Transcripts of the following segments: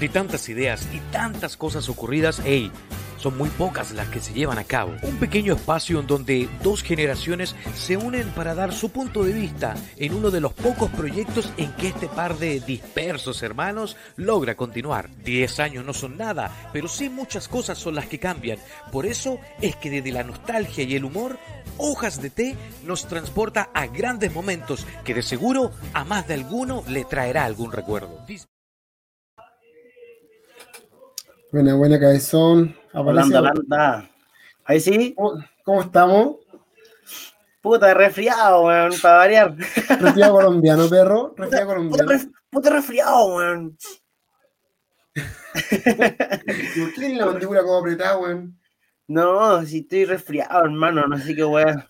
De tantas ideas y tantas cosas ocurridas, hey, son muy pocas las que se llevan a cabo. Un pequeño espacio en donde dos generaciones se unen para dar su punto de vista en uno de los pocos proyectos en que este par de dispersos hermanos logra continuar. Diez años no son nada, pero sí muchas cosas son las que cambian. Por eso es que desde la nostalgia y el humor, Hojas de Té nos transporta a grandes momentos que de seguro a más de alguno le traerá algún recuerdo. Buena, buena cabezón. Holanda, Holanda. Ahí sí. ¿Cómo, estamos? Puta, resfriado, weón, para variar. Resfriado colombiano, perro. Resfriado colombiano. Puta, resfriado, weón. ¿Por qué la mandíbula como apretada, weón? No, si estoy resfriado, hermano, no sé qué weón.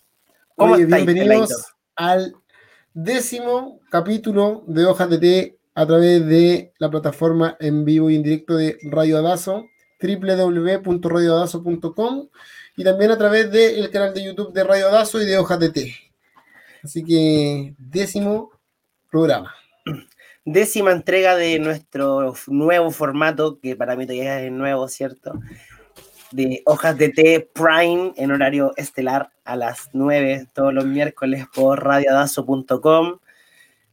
¿Cómo Oye, bienvenidos al décimo capítulo de Hojas de Té a través de la plataforma en vivo y en directo de Radio Adazo, www.radioadazo.com y también a través del canal de YouTube de Radio Adazo y de Hojas de Té. Así que décimo programa. Décima entrega de nuestro nuevo formato, que para mí todavía es nuevo, ¿cierto? De Hojas de Té Prime en horario estelar a las 9 todos los miércoles por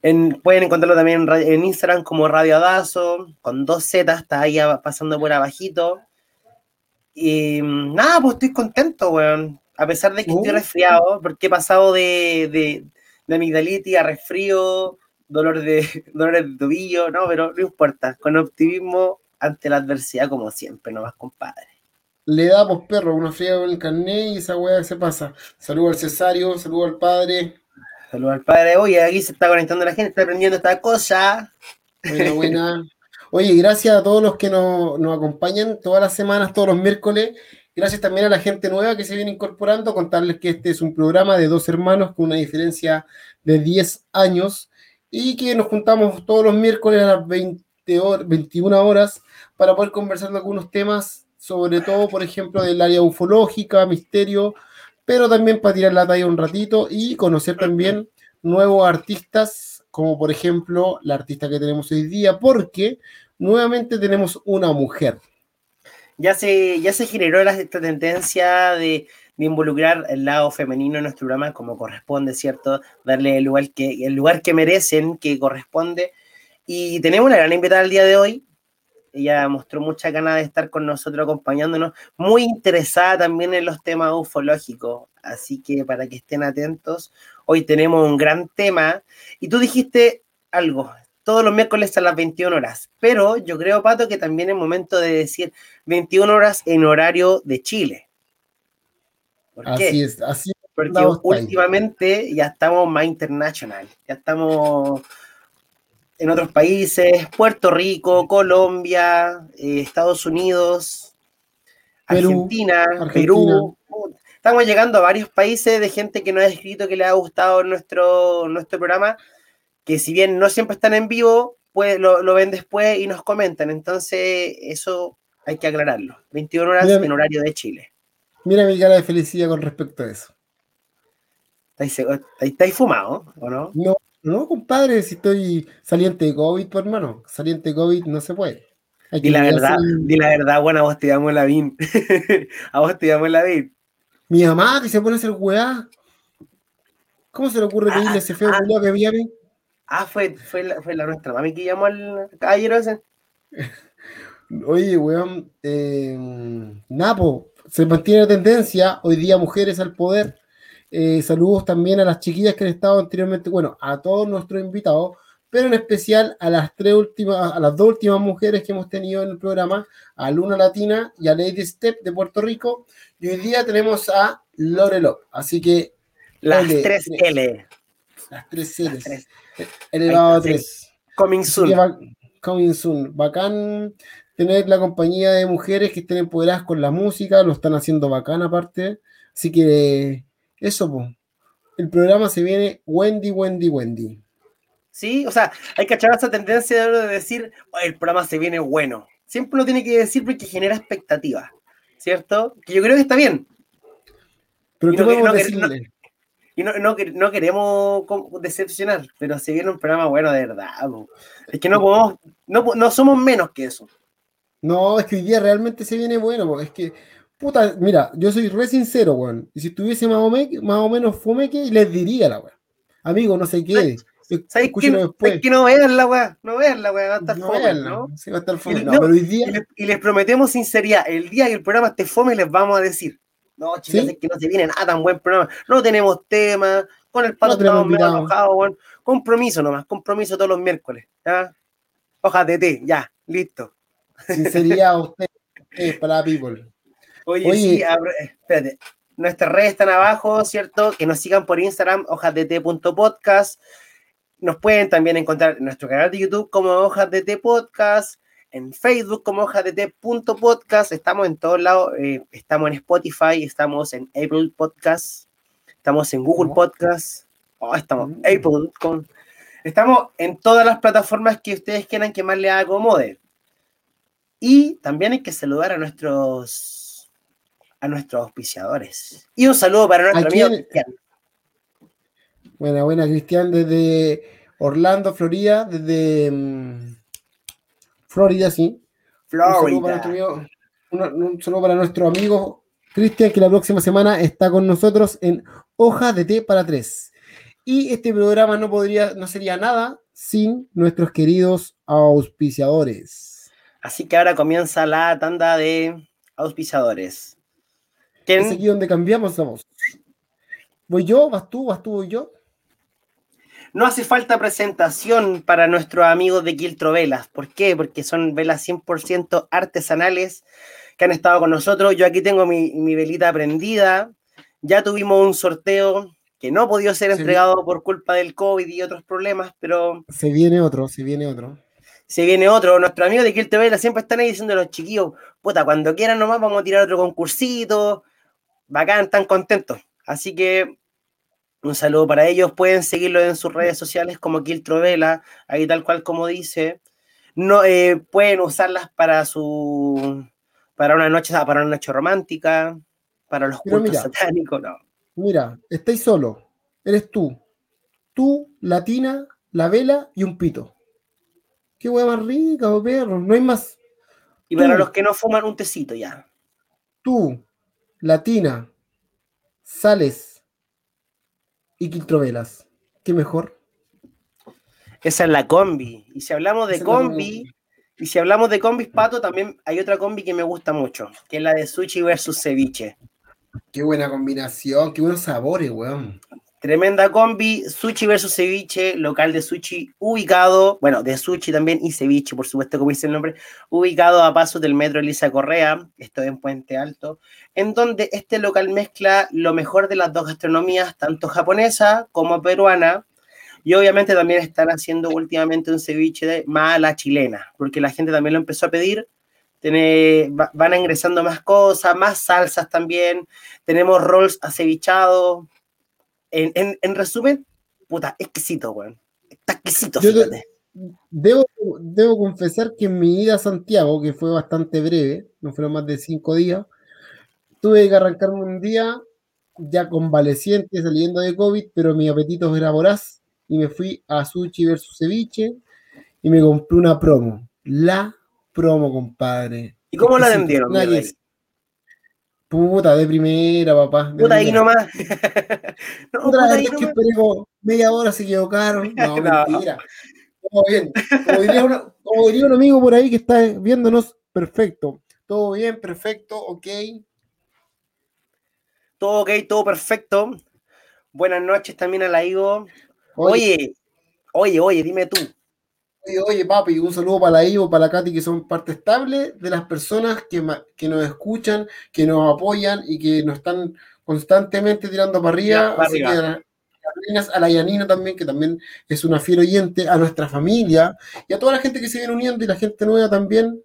radioadazo.com pueden encontrarlo también en, Instagram como Radio Adazo, con dos Z, está ahí pasando por abajito. Y nada, pues estoy contento, weón. A pesar de que estoy uh. resfriado, porque he pasado de, de, de amigdalitis a resfrío, dolor de, dolor de tobillo, no, pero no importa. Con optimismo ante la adversidad, como siempre, no más compadre. Le damos perro una fría en el carnet y esa weá se pasa. Saludo al cesario, saludo al padre, Saludos al padre. Oye, aquí se está conectando la gente, está aprendiendo esta cosa. Buena, buena. Oye, gracias a todos los que nos, acompañan todas las semanas, todos los miércoles. Gracias también a la gente nueva que se viene incorporando. Contarles que este es un programa de dos hermanos con una diferencia de 10 años y que nos juntamos todos los miércoles a las 20 21 horas para poder conversar de algunos temas, sobre todo, por ejemplo, del área ufológica, misterio, pero también para tirar la talla un ratito y conocer también nuevos artistas, como por ejemplo la artista que tenemos hoy día, porque nuevamente tenemos una mujer. Ya se, ya se generó esta tendencia de, involucrar el lado femenino en nuestro programa como corresponde, ¿cierto? Darle el lugar que, el lugar que merecen, que corresponde. Y tenemos una gran invitada el día de hoy, ella mostró mucha ganas de estar con nosotros acompañándonos, muy interesada también en los temas ufológicos, así que para que estén atentos, hoy tenemos un gran tema y tú dijiste algo, todos los miércoles a las 21 horas, pero yo creo, Pato, que también es momento de decir 21 horas en horario de Chile. ¿Por así es, así es. Porque últimamente ya estamos más internacional, ya estamos en otros países, Puerto Rico, Colombia, eh, Estados Unidos, Argentina, Perú. Estamos llegando a varios países de gente que nos ha escrito que le ha gustado nuestro, nuestro programa, que si bien no siempre están en vivo, pues lo, ven después y nos comentan. Entonces, eso hay que aclararlo. 21 horas en horario de Chile. Mira mi cara de felicidad con respecto a eso. ¿Estáis, estáis fumado o no? No, no, compadre, si estoy saliente de COVID, por hermano. Saliente de COVID no se puede. Di la verdad, di la verdad, bueno, a vos te llamo la VIN. a vos te llamo la VIN. Mi mamá que se pone a hacer weá. ¿Cómo se le ocurre ah, pedirle ese feo ah, que viene? Ah, fue, fue, la, fue la nuestra mami que llamó al caballero ese. Oye, weón, eh, Napo, se mantiene la tendencia, hoy día mujeres al poder, eh, saludos también a las chiquillas que han estado anteriormente, bueno, a todos nuestros invitados, pero en especial a las tres últimas, a las dos últimas mujeres que hemos tenido en el programa, a Luna Latina y a Lady Step de Puerto Rico. Y hoy día tenemos a Lore Así que. Las tres L. Las tres L. Elevado a tres. Coming soon. coming soon. Bacán tener la compañía de mujeres que estén empoderadas con la música, lo están haciendo bacán aparte. Así que eso, pues. El programa se viene Wendy, Wendy, Wendy. Sí, o sea, hay que echar esa tendencia de decir, el programa se viene bueno. Siempre lo tiene que decir porque genera expectativas, ¿cierto? Que yo creo que está bien. Pero ¿qué podemos decirle? y no, no, queremos decepcionar, pero se viene un programa bueno de verdad. Es que no podemos, no, no somos menos que eso. No, es que hoy día realmente se viene bueno, porque es que, puta, mira, yo soy re sincero, weón. Y si estuviese más o, más o menos fomeque, les diría la weón. Amigo, no se quede. ¿Sabes que, que no vean la weá? No vean la weá, va a estar no fome, ¿no? Sí, va a estar fome. No, pero hoy día... y, les, y, les, prometemos sinceridad, el día que el programa esté fome les vamos a decir, no, chicos, es que no se viene nada tan buen programa, no tenemos tema, con el pato estamos medio enojados, weón. Compromiso nomás, compromiso todos los miércoles, ¿ya? Hojas de té, ya, listo. Sinceridad usted, para people. Oye, Oye, sí, espérate, nuestras redes están abajo, ¿cierto? Que nos sigan por Instagram, hojasdt.podcast. Nos pueden también encontrar en nuestro canal de YouTube como Hojas de Podcast, en Facebook como Hojas de T Podcast. Estamos en todos lados. Eh, estamos en Spotify, estamos en Apple Podcast, estamos en Google Podcast. Oh, estamos en mm. Apple. Con, estamos en todas las plataformas que ustedes quieran que más les acomode. Y también hay que saludar a nuestros a nuestros auspiciadores. Y un saludo para nuestro amigo Cristian. Buena, buena, Cristian, desde Orlando, Florida, desde mm, Florida, sí. Florida. Un saludo para nuestro amigo, Cristian, que la próxima semana está con nosotros en Hoja de Té para Tres. Y este programa no podría, no sería nada sin nuestros queridos auspiciadores. Así que ahora comienza la tanda de auspiciadores. Es aquí donde cambiamos vamos. ¿Voy yo? ¿Vas tú? ¿Vas tú? ¿Voy yo? No hace falta presentación para nuestros amigos de Quiltro Velas. ¿Por qué? Porque son velas 100% artesanales que han estado con nosotros. Yo aquí tengo mi, velita prendida. Ya tuvimos un sorteo que no podido ser entregado por culpa del COVID y otros problemas, pero... Se viene otro, se viene otro. Se viene otro. Nuestros amigos de Quiltro Velas siempre están ahí diciendo a los chiquillos, puta, cuando quieran nomás vamos a tirar otro concursito, bacán, tan contentos. Así que un saludo para ellos. Pueden seguirlo en sus redes sociales como Kiltrovela, ahí tal cual como dice. No, eh, pueden usarlas para su para una noche, para una noche romántica, para los cultos satánicos, no. Mira, estáis solo. Eres tú. Tú, latina, la vela y un pito. Qué hueá más rica, oh, perro. No hay más. Y para los que no fuman un tecito ya. Tú, Latina, Sales y Quiltrovelas. ¿Qué mejor? Esa es la combi. Y si hablamos de combi, y si hablamos de combis, Pato, también hay otra combi que me gusta mucho, que es la de sushi versus ceviche. Qué buena combinación, qué buenos sabores, weón. Tremenda combi, sushi versus ceviche, local de sushi ubicado, bueno, de sushi también y ceviche, por supuesto, como dice el nombre, ubicado a pasos del metro Elisa Correa, esto en Puente Alto, en donde este local mezcla lo mejor de las dos gastronomías, tanto japonesa como peruana, y obviamente también están haciendo últimamente un ceviche de mala chilena, porque la gente también lo empezó a pedir, Tiene, van ingresando más cosas, más salsas también, tenemos rolls acevichados, en, resumen, puta, exquisito, weón. Está exquisito, fíjate. Debo, debo confesar que en mi ida a Santiago, que fue bastante breve, no fueron más de cinco días, tuve que arrancarme un día ya convaleciente, saliendo de COVID, pero mi apetito era voraz y me fui a sushi versus ceviche y me compré una promo. La promo, compadre. ¿Y cómo la vendieron? Puta, de primera, papá. puta, ahí nomás. no, puta, ahí que esperemos media hora se equivocaron. No, mentira. Todo bien. Como diría, un amigo por ahí que está viéndonos, perfecto. Todo bien, perfecto, ok. Todo ok, todo perfecto. Buenas noches también a la Ivo. Oye, oye, oye, dime tú. Oye, oye, papi, un saludo para la Ivo, para la Katy, que son parte estable de las personas que, que nos escuchan, que nos apoyan y que nos están constantemente tirando para arriba. Así que a, a la Yanina también, que también es una fiel oyente, a nuestra familia y a toda la gente que se viene uniendo y la gente nueva también.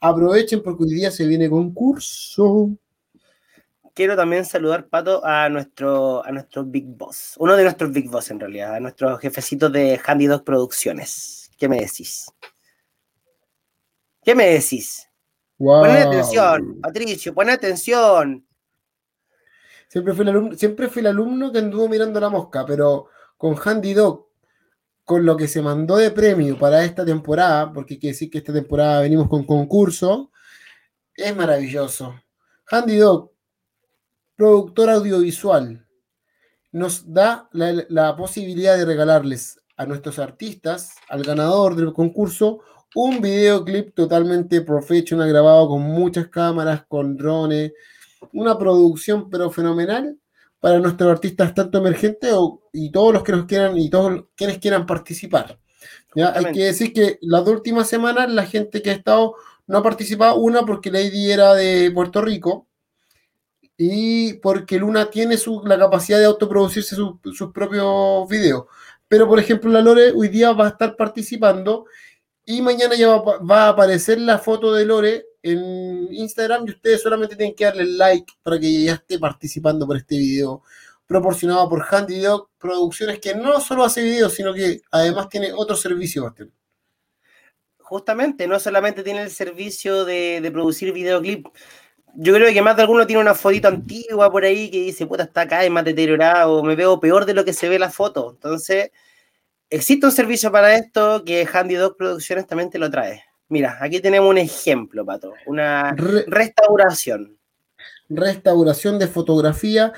Aprovechen porque hoy día se viene concurso. Quiero también saludar, Pato, a nuestro, a nuestro Big Boss, uno de nuestros Big Boss en realidad, a nuestros jefecitos de Handy Dog Producciones. ¿Qué me decís? ¿Qué me decís? Wow. atención, Patricio, pon atención. Siempre fui, el alumno, siempre fui el alumno que anduvo mirando la mosca, pero con Handy Dog, con lo que se mandó de premio para esta temporada, porque que decir que esta temporada venimos con concurso, es maravilloso. Handy Dog, productor audiovisual, nos da la, la posibilidad de regalarles a nuestros artistas, al ganador del concurso, un videoclip totalmente profesional grabado con muchas cámaras, con drones, una producción pero fenomenal para nuestros artistas tanto emergentes y todos los que nos quieran y todos quienes quieran participar. ¿ya? Hay que decir que las dos últimas semanas la gente que ha estado no ha participado, una porque Lady era de Puerto Rico y porque Luna tiene su, la capacidad de autoproducirse sus propios videos. Pero, por ejemplo, la Lore hoy día va a estar participando y mañana ya va, a aparecer la foto de Lore en Instagram y ustedes solamente tienen que darle like para que ya esté participando por este video proporcionado por Handy Dog Producciones, que no solo hace videos, sino que además tiene otro servicio, Bastián. Justamente, no solamente tiene el servicio de, de producir videoclip, yo creo que más de alguno tiene una fotito antigua por ahí que dice, puta, está acá, es más deteriorado, me veo peor de lo que se ve la foto. Entonces, existe un servicio para esto que Handy Dog Producciones también te lo trae. Mira, aquí tenemos un ejemplo, Pato, una Re restauración. Restauración de fotografía.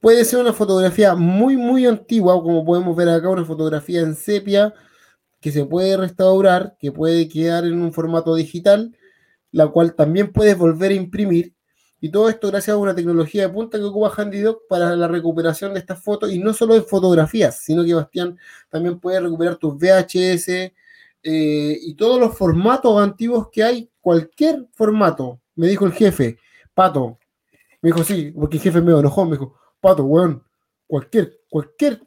Puede ser una fotografía muy, muy antigua, como podemos ver acá, una fotografía en sepia que se puede restaurar, que puede quedar en un formato digital, la cual también puedes volver a imprimir y todo esto gracias a una tecnología de punta que ocupa HandyDoc para la recuperación de estas fotos, y no solo de fotografías, sino que Bastián también puede recuperar tus VHS eh, y todos los formatos antiguos que hay, cualquier formato. Me dijo el jefe, Pato, me dijo sí, porque el jefe me enojó, me dijo, Pato, weón, cualquier, cualquier,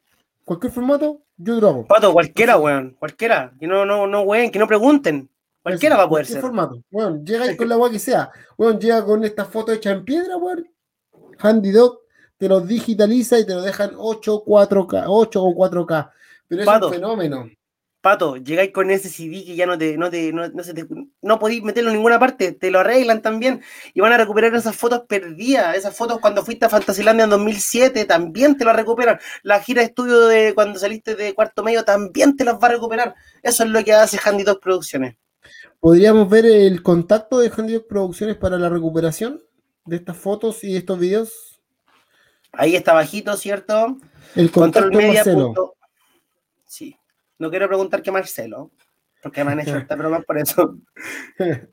cualquier formato, yo lo hago. Pato, cualquiera, weón, cualquiera, que no, no, no, weón, que no pregunten. Cualquiera va a poder ser. formato. Bueno, llega ahí con la agua que sea. Bueno, llega con esta foto hecha en piedra, bueno. Handy Doc te lo digitaliza y te lo dejan 8, 4K, 8 o 4K. Pero es Pato, un fenómeno. Pato, llegáis con ese CD que ya no te, no te, no, no se te, no podéis meterlo en ninguna parte, te lo arreglan también y van a recuperar esas fotos perdidas, esas fotos cuando fuiste a Fantasilandia en 2007 también te las recuperan, la gira de estudio de cuando saliste de cuarto medio también te las va a recuperar, eso es lo que hace Handy Dog Producciones. ¿Podríamos ver el contacto de Handy Producciones para la recuperación de estas fotos y estos videos? Ahí está bajito, ¿cierto? El contacto Control media Marcelo. punto- Sí. No quiero preguntar que Marcelo, porque me han hecho esta broma por eso.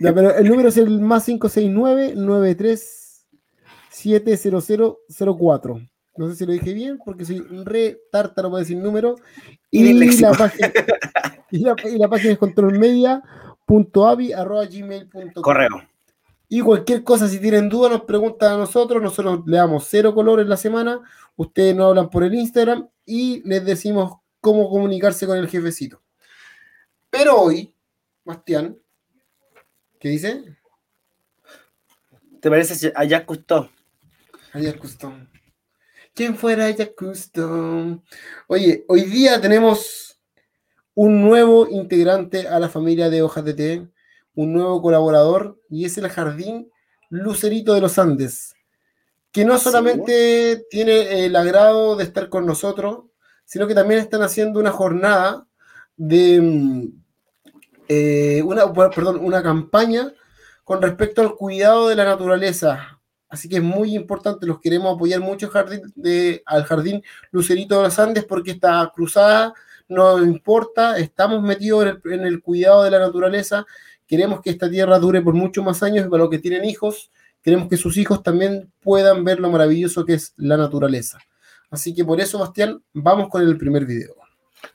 Ya, pero el número es el más 569-93-70004. No sé si lo dije bien, porque soy re tártaro para decir número. Y Y, la página, y, la, y la página es controlmedia.avi.gmail.com. Correo. Y cualquier cosa, si tienen duda, nos preguntan a nosotros. Nosotros le damos cero colores la semana. Ustedes nos hablan por el Instagram y les decimos cómo comunicarse con el jefecito. Pero hoy, Bastián, ¿qué dice? ¿Te parece a Jacques Cousteau? Ayer Custom. ¿Quién fuera ella Custom? Oye, hoy día tenemos un nuevo integrante a la familia de Hojas de Té, un nuevo colaborador, y es el Jardín Lucerito de los Andes, que no ¿Sí? solamente tiene el agrado de estar con nosotros, sino que también están haciendo una jornada de mm, eh, una, perdón, una campaña con respecto al cuidado de la naturaleza. Así que es muy importante, los queremos apoyar mucho al jardín, de, al jardín Lucerito de los Andes porque esta cruzada nos importa, estamos metidos en el, en el cuidado de la naturaleza, queremos que esta tierra dure por muchos más años y para los que tienen hijos, queremos que sus hijos también puedan ver lo maravilloso que es la naturaleza. Así que por eso, Bastián, vamos con el primer video.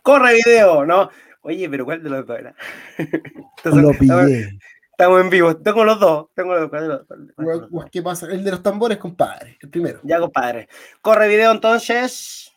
¡Corre video! ¿No? Oye, pero ¿cuál de los dos era? Entonces, Lo pillé. Estamos en vivo. Tengo los dos. Tengo los, ¿cuál de los- cuál de los Gua- dos? ¿Qué pasa? El de los tambores, compadre, el primero. Ya, compadre. Corre video entonces.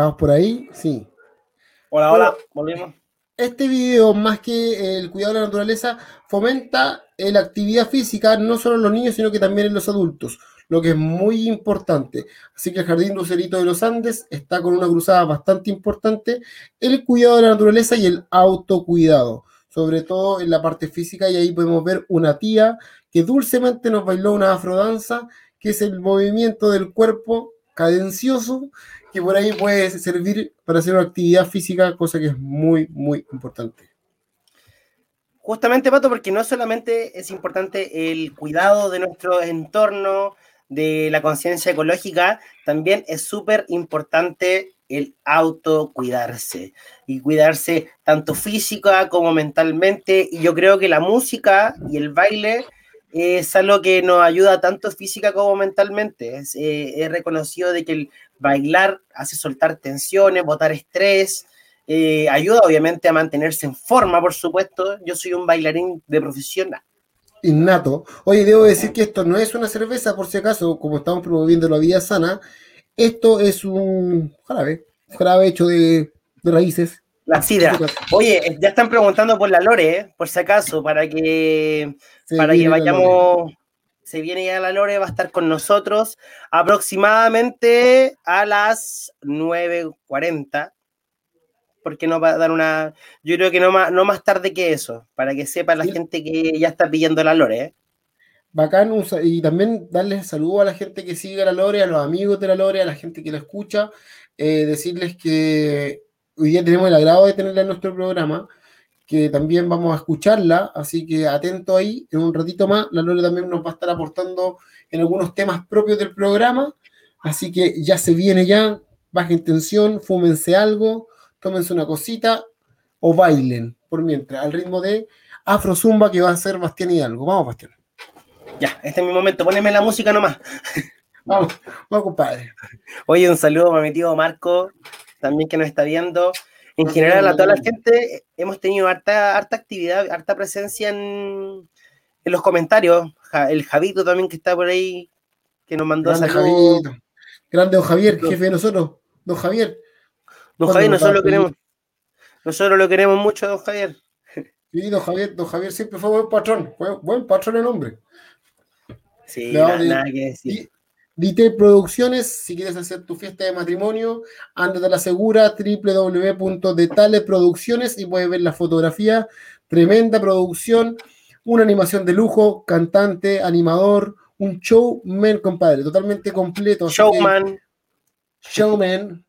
¿Estamos por ahí? Sí. Hola, hola, volvimos. Este video, más que el cuidado de la naturaleza, fomenta la actividad física no solo en los niños, sino que también en los adultos, lo que es muy importante. Así que el Jardín Lucerito de los Andes está con una cruzada bastante importante, el cuidado de la naturaleza y el autocuidado, sobre todo en la parte física, y ahí podemos ver una tía que dulcemente nos bailó una afrodanza, que es el movimiento del cuerpo cadencioso que por ahí puede servir para hacer una actividad física, cosa que es muy, muy importante. Justamente, Pato, porque no solamente es importante el cuidado de nuestro entorno, de la conciencia ecológica, también es súper importante el autocuidarse y cuidarse tanto física como mentalmente. Y yo creo que la música y el baile es algo que nos ayuda tanto física como mentalmente. Es, eh, reconocido de que el bailar hace soltar tensiones, botar estrés, eh, ayuda obviamente a mantenerse en forma, por supuesto. Yo soy un bailarín de profesión. Innato. Oye, debo decir que esto no es una cerveza, por si acaso, como estamos promoviendo la vida sana. Esto es un jarabe, jarabe hecho de, raíces. La sidra. Oye, ya están preguntando por la Lore, ¿eh? por si acaso, para que, para que vayamos se viene ya la Lore, va a estar con nosotros aproximadamente a las 9.40, porque no va a dar una, yo creo que no más, no más tarde que eso, para que sepa la gente que ya está pidiendo la Lore. ¿eh? Bacán, y también darles saludo a la gente que sigue la Lore, a los amigos de la Lore, a la gente que la escucha, eh, decirles que hoy día tenemos el agrado de tenerla en nuestro programa que también vamos a escucharla, así que atento ahí, en un ratito más, la Lore también nos va a estar aportando en algunos temas propios del programa, así que ya se viene ya, bajen tensión, fúmense algo, tómense una cosita o bailen, por mientras, al ritmo de Afro Zumba que va a ser Bastián y algo. Vamos, Bastián. Ya, este es mi momento, poneme la música nomás. Vamos, vamos, compadre. Oye, un saludo para mi tío Marco, también que nos está viendo. En general, a toda la gente hemos tenido harta, harta actividad, harta presencia en, los comentarios. El Javito también que está por ahí, que nos mandó Grande Javito. Grande don Javier, jefe de nosotros. Don Javier. Don Javier, nosotros lo queremos. Nosotros lo queremos mucho, don Javier. Sí, don Javier, don Javier siempre fue buen patrón, buen patrón el hombre. Sí, nada, que decir. Dite Producciones, si quieres hacer tu fiesta de matrimonio, ándate a la segura, www.detaleproducciones y puedes ver la fotografía, tremenda producción, una animación de lujo, cantante, animador, un showman, compadre, totalmente completo. Showman. Showman,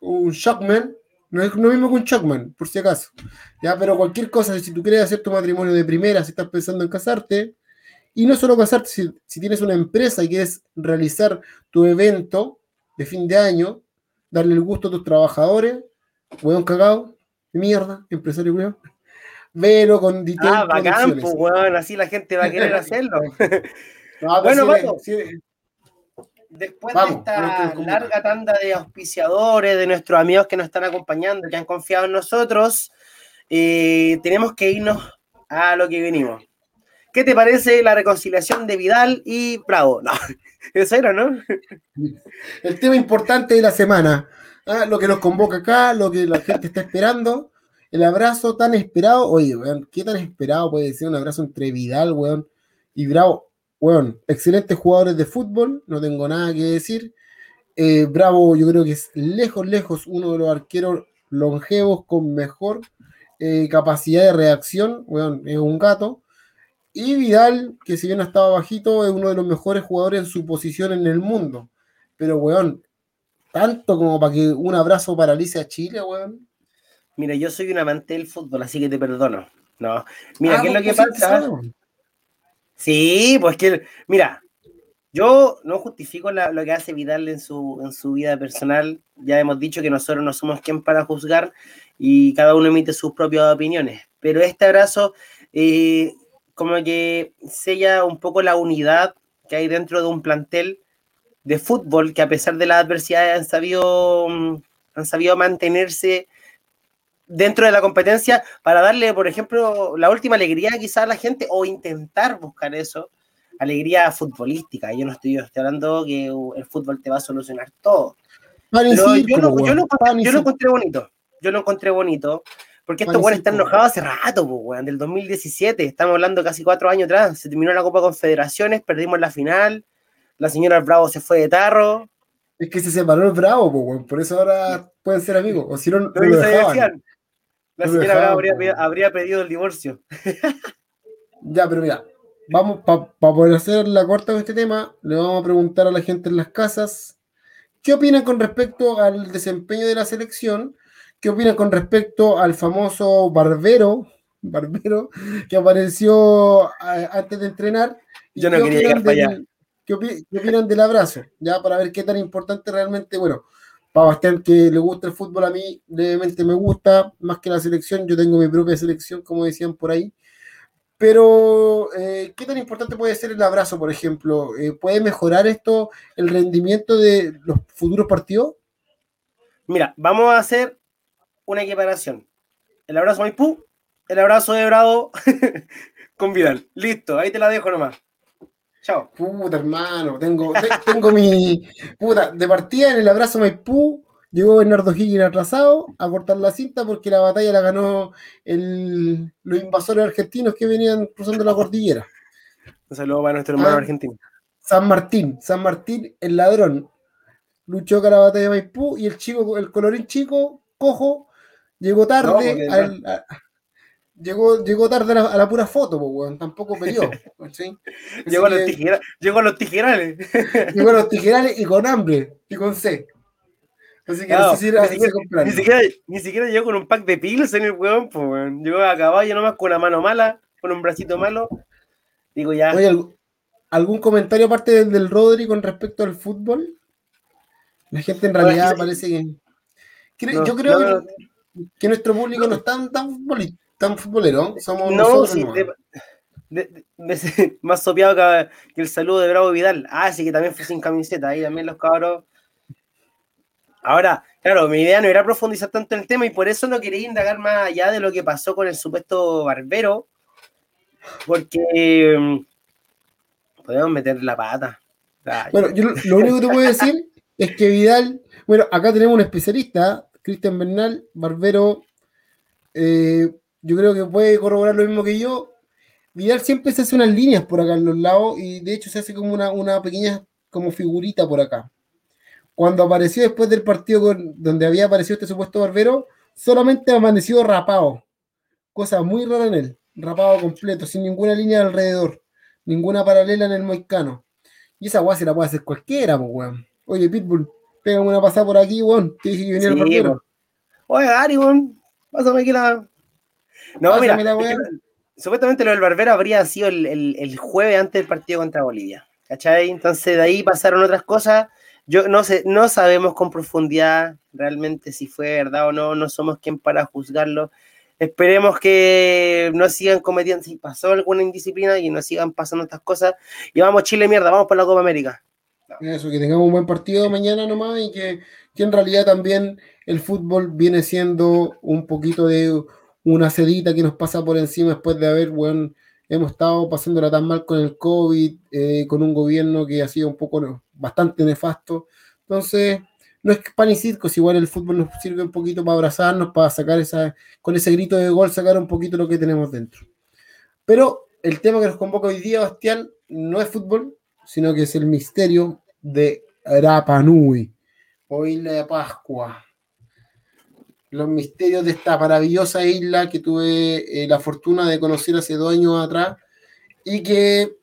un shockman, no es lo mismo que un shockman, por si acaso. Ya, pero cualquier cosa, si tú quieres hacer tu matrimonio de primera, si estás pensando en casarte, y no solo casarte, si, tienes una empresa y quieres realizar tu evento de fin de año, darle el gusto a tus trabajadores, hueón cagado, mierda, empresario weón. Velo con Ah, bacán, pues weón, así la gente va a querer hacerlo. bueno, vamos. Después de esta larga tanda de auspiciadores, de nuestros amigos que nos están acompañando, que han confiado en nosotros, eh, tenemos que irnos a lo que venimos. ¿Qué te parece la reconciliación de Vidal y Bravo? No, eso era, ¿no? El tema importante de la semana. ¿ah? Lo que nos convoca acá, lo que la gente está esperando. El abrazo tan esperado. Oye, weón, ¿qué tan esperado puede ser un abrazo entre Vidal, weón, y Bravo? Weón, excelentes jugadores de fútbol, no tengo nada que decir. Eh, Bravo, yo creo que es lejos, lejos uno de los arqueros longevos con mejor eh, capacidad de reacción. Weón, es un gato. Y Vidal, que si bien estaba bajito, es uno de los mejores jugadores en su posición en el mundo. Pero, weón, tanto como para que un abrazo paralice a Chile, weón. Mira, yo soy un amante del fútbol, así que te perdono. No. Mira, ah, ¿qué es lo que pasa? Sí, pues que, mira, yo no justifico lo que hace Vidal en su, en su vida personal. Ya hemos dicho que nosotros no somos quien para juzgar y cada uno emite sus propias opiniones. Pero este abrazo eh, como que sella un poco la unidad que hay dentro de un plantel de fútbol que a pesar de las adversidades han sabido, mm, han sabido mantenerse dentro de la competencia para darle, por ejemplo, la última alegría quizás a la gente o intentar buscar eso, alegría futbolística. Yo no estoy, estoy hablando que el fútbol te va a solucionar todo. yo, lo, yo, lo, encontré bonito. Yo lo encontré bonito. Porque estos weones están enojados hace rato, weón, del 2017. Estamos hablando casi cuatro años atrás. Se terminó la Copa Confederaciones, perdimos la final. La señora Bravo se fue de tarro. Es que se separó el Bravo, weón. Por eso ahora pueden ser amigos. O si no, no lo dejaban. La señora Bravo habría, pedido el divorcio. ya, pero mira, vamos, para poder hacer la corta con este tema, le vamos a preguntar a la gente en las casas qué opinan con respecto al desempeño de la selección, qué opinan con respecto al famoso Barbero, Barbero que apareció antes de entrenar. Yo no quería llegar para allá. ¿qué, opinan del abrazo? Ya para ver qué tan importante realmente, bueno, para Bastián que le gusta el fútbol, a mí levemente me gusta, más que la selección, yo tengo mi propia selección, como decían por ahí. Pero, eh, ¿qué tan importante puede ser el abrazo, por ejemplo? Eh, ¿Puede mejorar esto el rendimiento de los futuros partidos? Mira, vamos a hacer una equiparación. El abrazo Maipú, el abrazo de Bravo con Vidal. Listo, ahí te la dejo nomás. Chao. Puta, hermano, tengo, tengo mi. Puta, de partida en el abrazo Maipú Llegó Bernardo Higgins atrasado a cortar la cinta porque la batalla la ganó el, los invasores argentinos que venían cruzando la cordillera. Un saludo para nuestro hermano ah, argentino. San Martín, San Martín, el ladrón, luchó con la batalla de Maipú y el chico, el colorín chico, cojo, llegó tarde llegó, llegó tarde a la, pura foto, pues, tampoco peleó. llegó, a los llegó a los tijerales. llegó a los tijerales y con hambre, y con C ni, siquiera, ni, siquiera, llegó con un pack de pilos en el weón, pues, Llegó a caballo nomás con una mano mala, con un bracito malo. Digo ya. ¿algún comentario aparte del, Rodri con respecto al fútbol? La gente en realidad parece que. yo creo que, nuestro público no es tan, tan, tan futbolero. Somos no, sí, más sopiado que, que, el saludo de Bravo Vidal. Ah, sí, que también fue sin camiseta. Ahí también los cabros Ahora, claro, mi idea no era profundizar tanto en el tema y por eso no quería indagar más allá de lo que pasó con el supuesto barbero, porque mm, podemos meter la pata. bueno, yo lo único que te puedo decir es que Vidal, bueno, acá tenemos un especialista, Cristian Bernal, barbero, eh, yo creo que puede corroborar lo mismo que yo. Vidal siempre se hace unas líneas por acá en los lados y de hecho se hace como una, una pequeña como figurita por acá cuando apareció después del partido donde había aparecido este supuesto barbero, solamente amaneció rapado. Cosa muy rara en él. Rapado completo, sin ninguna línea alrededor. Ninguna paralela en el moicano. Y esa weá se la puede hacer cualquiera, pues weón. Oye, Pitbull, pégame una pasada por aquí, weón. Te dije que venía el barbero. Oye, Ari, weón, pásame aquí la. No, mira, supuestamente lo del barbero habría sido el, el jueves antes del partido contra Bolivia. ¿Cachai? Entonces de ahí pasaron otras cosas yo no sé, no sabemos con profundidad realmente si fue verdad o no, no somos quien para juzgarlo. Esperemos que no sigan cometiendo, si pasó alguna indisciplina y no sigan pasando estas cosas. Y vamos, Chile, mierda, vamos por la Copa América. Eso, que tengamos un buen partido mañana nomás y que, que en realidad también el fútbol viene siendo un poquito de una sedita que nos pasa por encima después de haber, bueno, hemos estado pasándola tan mal con el COVID, eh, con un gobierno que ha sido un poco bastante nefasto. Entonces, no es pan y circo, igual el fútbol nos sirve un poquito para abrazarnos, para sacar esa, con ese grito de gol, sacar un poquito lo que tenemos dentro. Pero el tema que nos convoca hoy día, Bastián, no es fútbol, sino que es el misterio de Rapa Nui o Isla de Pascua los misterios de esta maravillosa isla que tuve eh, la fortuna de conocer hace dos años atrás y que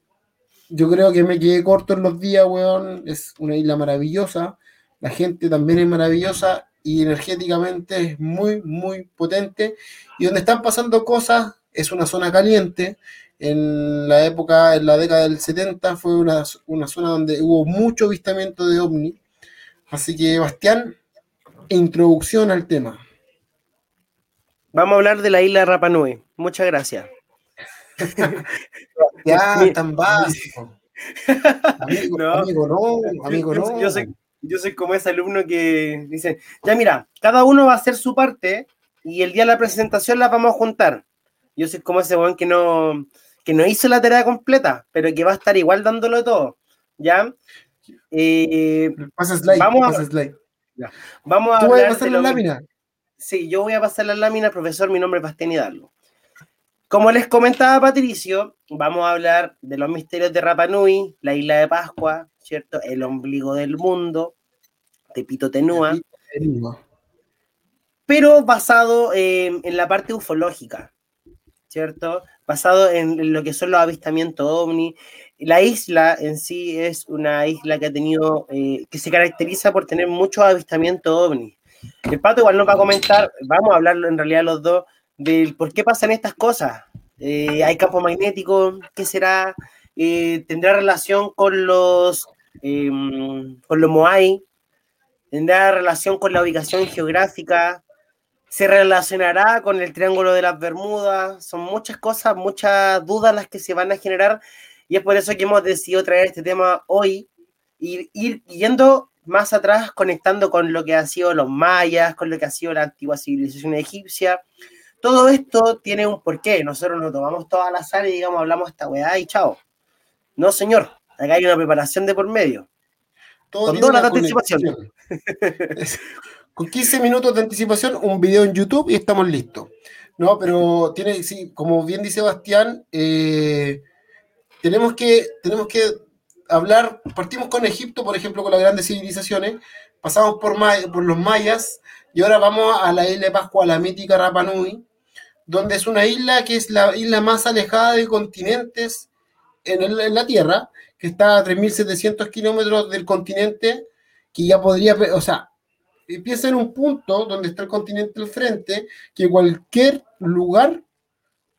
yo creo que me quedé corto en los días, weón. Es una isla maravillosa, la gente también es maravillosa y energéticamente es muy, muy potente. Y donde están pasando cosas es una zona caliente. En la época, en la década del 70, fue una, una zona donde hubo mucho avistamiento de ovni. Así que, Bastián, introducción al tema. Vamos a hablar de la isla de Rapa Nui. Muchas gracias. ya, tan básico. Amigo no, amigo, no, amigo, no. Yo soy, yo soy como ese alumno que dice, ya mira, cada uno va a hacer su parte y el día de la presentación la vamos a juntar. Yo soy como ese weón que no, que no hizo la tarea completa, pero que va a estar igual dándolo todo. ¿Ya? Eh, pasa slide, vamos a, slide. Vamos a ¿Tú vas a pasar la lámina? Sí, yo voy a pasar la lámina, profesor. Mi nombre es Bastián Hidalgo. Como les comentaba Patricio, vamos a hablar de los misterios de Rapa Nui, la isla de Pascua, ¿cierto? El ombligo del mundo, Tepito Tenúa, pero basado eh, en la parte ufológica, ¿cierto? Basado en, lo que son los avistamientos ovni. La isla en sí es una isla que ha tenido, eh, que se caracteriza por tener muchos avistamientos ovni. El Pato igual nos va a comentar, vamos a hablar en realidad los dos, del por qué pasan estas cosas. Eh, hay campo magnético, ¿qué será? Eh, ¿Tendrá relación con los, eh, con los Moai? ¿Tendrá relación con la ubicación geográfica? ¿Se relacionará con el Triángulo de las Bermudas? Son muchas cosas, muchas dudas las que se van a generar y es por eso que hemos decidido traer este tema hoy y ir yendo más atrás, conectando con lo que han sido los mayas, con lo que ha sido la antigua civilización egipcia. Todo esto tiene un porqué. Nosotros nos tomamos toda la sala y digamos, hablamos esta weá y chao. No, señor. Acá hay una preparación de por medio. Todo Con dos de anticipación. Con 15 minutos de anticipación, un video en YouTube y estamos listos. No, pero tiene, sí, como bien dice Bastián, eh, tenemos que, tenemos que hablar, partimos con Egipto, por ejemplo, con las grandes civilizaciones, pasamos por, los mayas y ahora vamos a la isla de Pascua, la mítica Rapa Nui, donde es una isla que es la isla más alejada de continentes en, en la Tierra, que está a 3.700 kilómetros del continente, que ya podría, o sea, piensa en un punto donde está el continente al frente, que cualquier lugar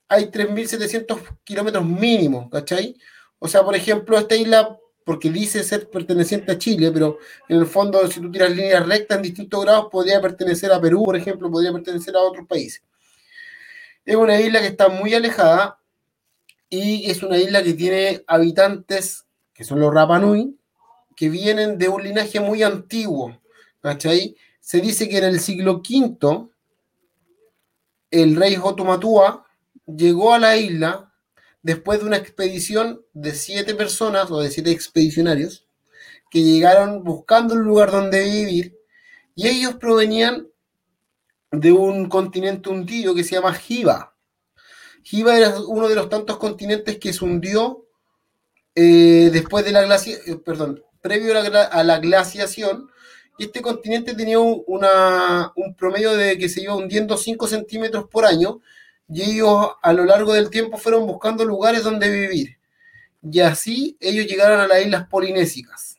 hay 3.700 kilómetros mínimo, ¿cachai? O sea, por ejemplo, esta isla, porque dice ser perteneciente a Chile, pero en el fondo, si tú tiras líneas rectas en distintos grados, podría pertenecer a Perú, por ejemplo, podría pertenecer a otros países. Es una isla que está muy alejada y es una isla que tiene habitantes, que son los Rapa Nui, que vienen de un linaje muy antiguo, Se dice que en el siglo V el rey Jotumatua llegó a la isla después de una expedición de siete personas o de siete expedicionarios que llegaron buscando un lugar donde vivir y ellos provenían de un continente hundido que se llama Jiva. Jiva era uno de los tantos continentes que se hundió eh, después de la glacia, eh, perdón, previo a la glaciación, este continente tenía un, promedio de que se iba hundiendo 5 centímetros por año, y ellos a lo largo del tiempo fueron buscando lugares donde vivir. Y así ellos llegaron a las islas polinésicas.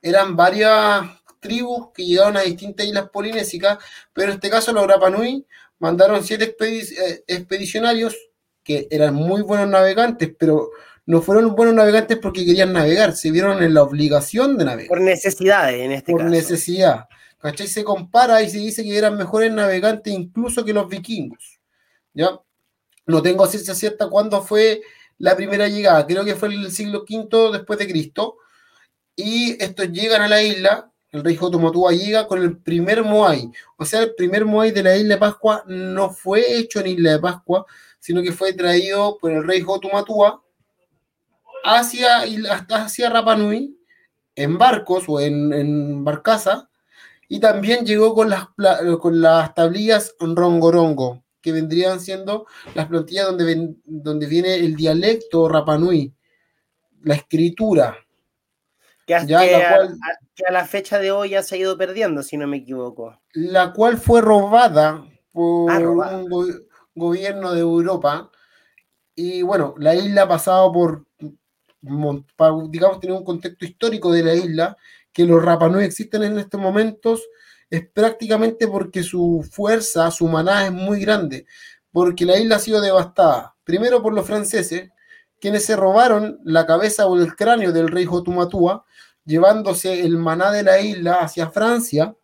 Eran varias tribus que llegaron a distintas islas polinésicas, pero en este caso los Rapa Nui mandaron siete eh, expedicionarios que eran muy buenos navegantes, pero no fueron buenos navegantes porque querían navegar, se vieron en la obligación de navegar Por necesidades, en este por caso. necesidad. ¿Cachai? Se compara y se dice que eran mejores navegantes incluso que los vikingos. ¿Ya? No tengo ciencia cierta cuándo fue la primera llegada, creo que fue el siglo V después de Cristo. Y estos llegan a la isla, el rey Jotomotua llega con el primer Moai. O sea, el primer Moai de la isla de Pascua no fue hecho en Isla de Pascua, sino que fue traído por el rey Jotomatua hacia, hasta hacia Rapa Nui en barcos o en, en barcaza y también llegó con las, con las tablillas rongorongo, que vendrían siendo las plantillas donde, ven- donde viene el dialecto Rapanui, la escritura. Que, a- Ya, que la a, cual- a- que a la fecha de hoy ya se ha ido perdiendo, si no me equivoco. la cual fue robada por Ah, robada. un go- gobierno de Europa. Y bueno, la isla ha pasado por, digamos, tener un contexto histórico de la isla, que los Rapa Nui existen en estos momentos, es prácticamente porque su fuerza, su maná es muy grande, porque la isla ha sido devastada, primero por los franceses, quienes se robaron la cabeza o el cráneo del rey Jotumatua, llevándose el maná de la isla hacia Francia,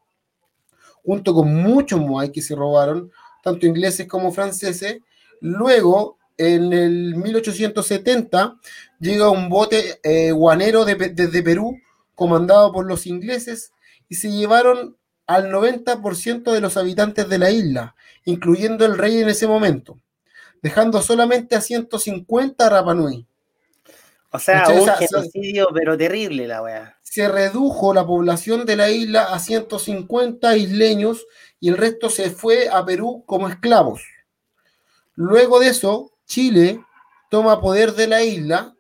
junto con muchos moai que se robaron, tanto ingleses como franceses. Luego, en el 1870, llega un bote eh, guanero de desde Perú, comandado por los ingleses, y se llevaron al 90% de los habitantes de la isla, incluyendo el rey en ese momento, dejando solamente a 150 Rapa Nui. O sea, ¿Cachai? un esa- genocidio, pero terrible la weá. se redujo la población de la isla a 150 isleños y el resto se fue a Perú como esclavos. Luego de eso, Chile toma poder de la isla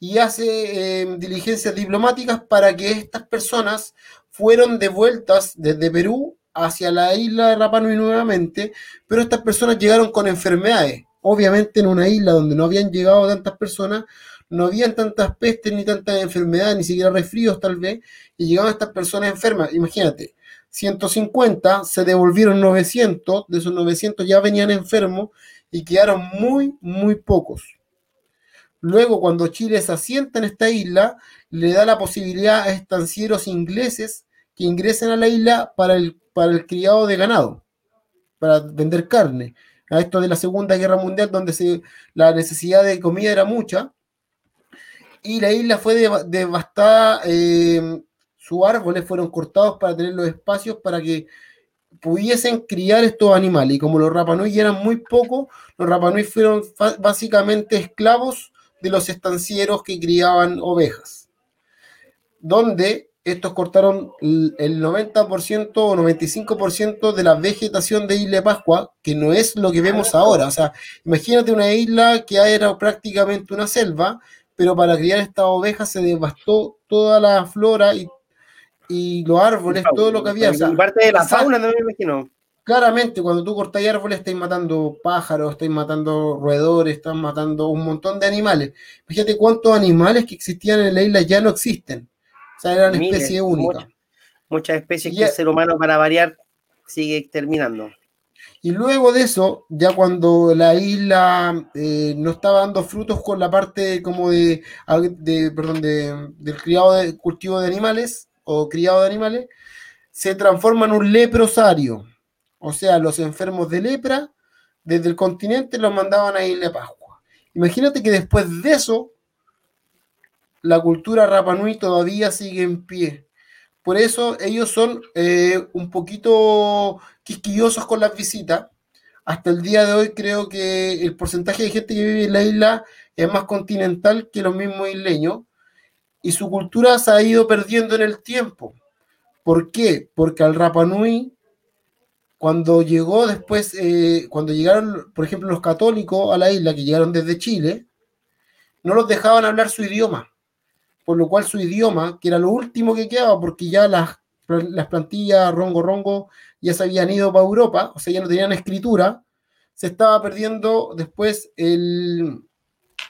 y hace em, diligencias diplomáticas para que estas personas fueron devueltas desde Perú hacia la isla de Rapa Nui nuevamente, pero estas personas llegaron con enfermedades. Obviamente en una isla donde no habían llegado tantas personas, no habían tantas pestes ni tantas enfermedades, ni siquiera resfríos tal vez, y llegaban estas personas enfermas. Imagínate, 150, se devolvieron 900, de esos 900 ya venían enfermos y quedaron muy, muy pocos. Luego, cuando Chile se asienta en esta isla, le da la posibilidad a estancieros ingleses que ingresen a la isla para el, para el criado de ganado, para vender carne. A esto de la Segunda Guerra Mundial, donde se, la necesidad de comida era mucha, y la isla fue devastada, eh, sus árboles fueron cortados para tener los espacios para que pudiesen criar estos animales. Y como los Rapanui eran muy pocos, los Rapanui fueron básicamente esclavos de los estancieros que criaban ovejas, donde estos cortaron el 90% o 95% de la vegetación de Isla Pascua, que no es lo que vemos ahora. O sea, imagínate una isla que era prácticamente una selva, pero para criar estas ovejas se devastó toda la flora y, los árboles, todo lo que había. parte de la fauna, no me imagino. Claramente, cuando tú cortas árboles, estáis matando pájaros, estáis matando roedores, estás matando un montón de animales. Fíjate cuántos animales que existían en la isla ya no existen. O sea, eran especies únicas. Muchas, especies que el ser humano, para variar, sigue exterminando. Y luego de eso, ya cuando la isla eh, no estaba dando frutos con la parte como de, perdón, del criado de cultivo de animales o criado de animales, se transforma en un leprosario. O sea, los enfermos de lepra desde el continente los mandaban a Isla Pascua. Imagínate que después de eso, la cultura Rapanui todavía sigue en pie. Por eso ellos son eh, un poquito quisquillosos con las visitas. Hasta el día de hoy creo que el porcentaje de gente que vive en la isla es más continental que los mismos isleños y su cultura se ha ido perdiendo en el tiempo. ¿Por qué? Porque al Rapanui, cuando llegó después, eh, cuando llegaron, por ejemplo, los católicos a la isla, que llegaron desde Chile, no los dejaban hablar su idioma por lo cual su idioma, que era lo último que quedaba, porque ya las, las plantillas rongo rongo ya se habían ido para Europa, o sea, ya no tenían escritura, se estaba perdiendo después el,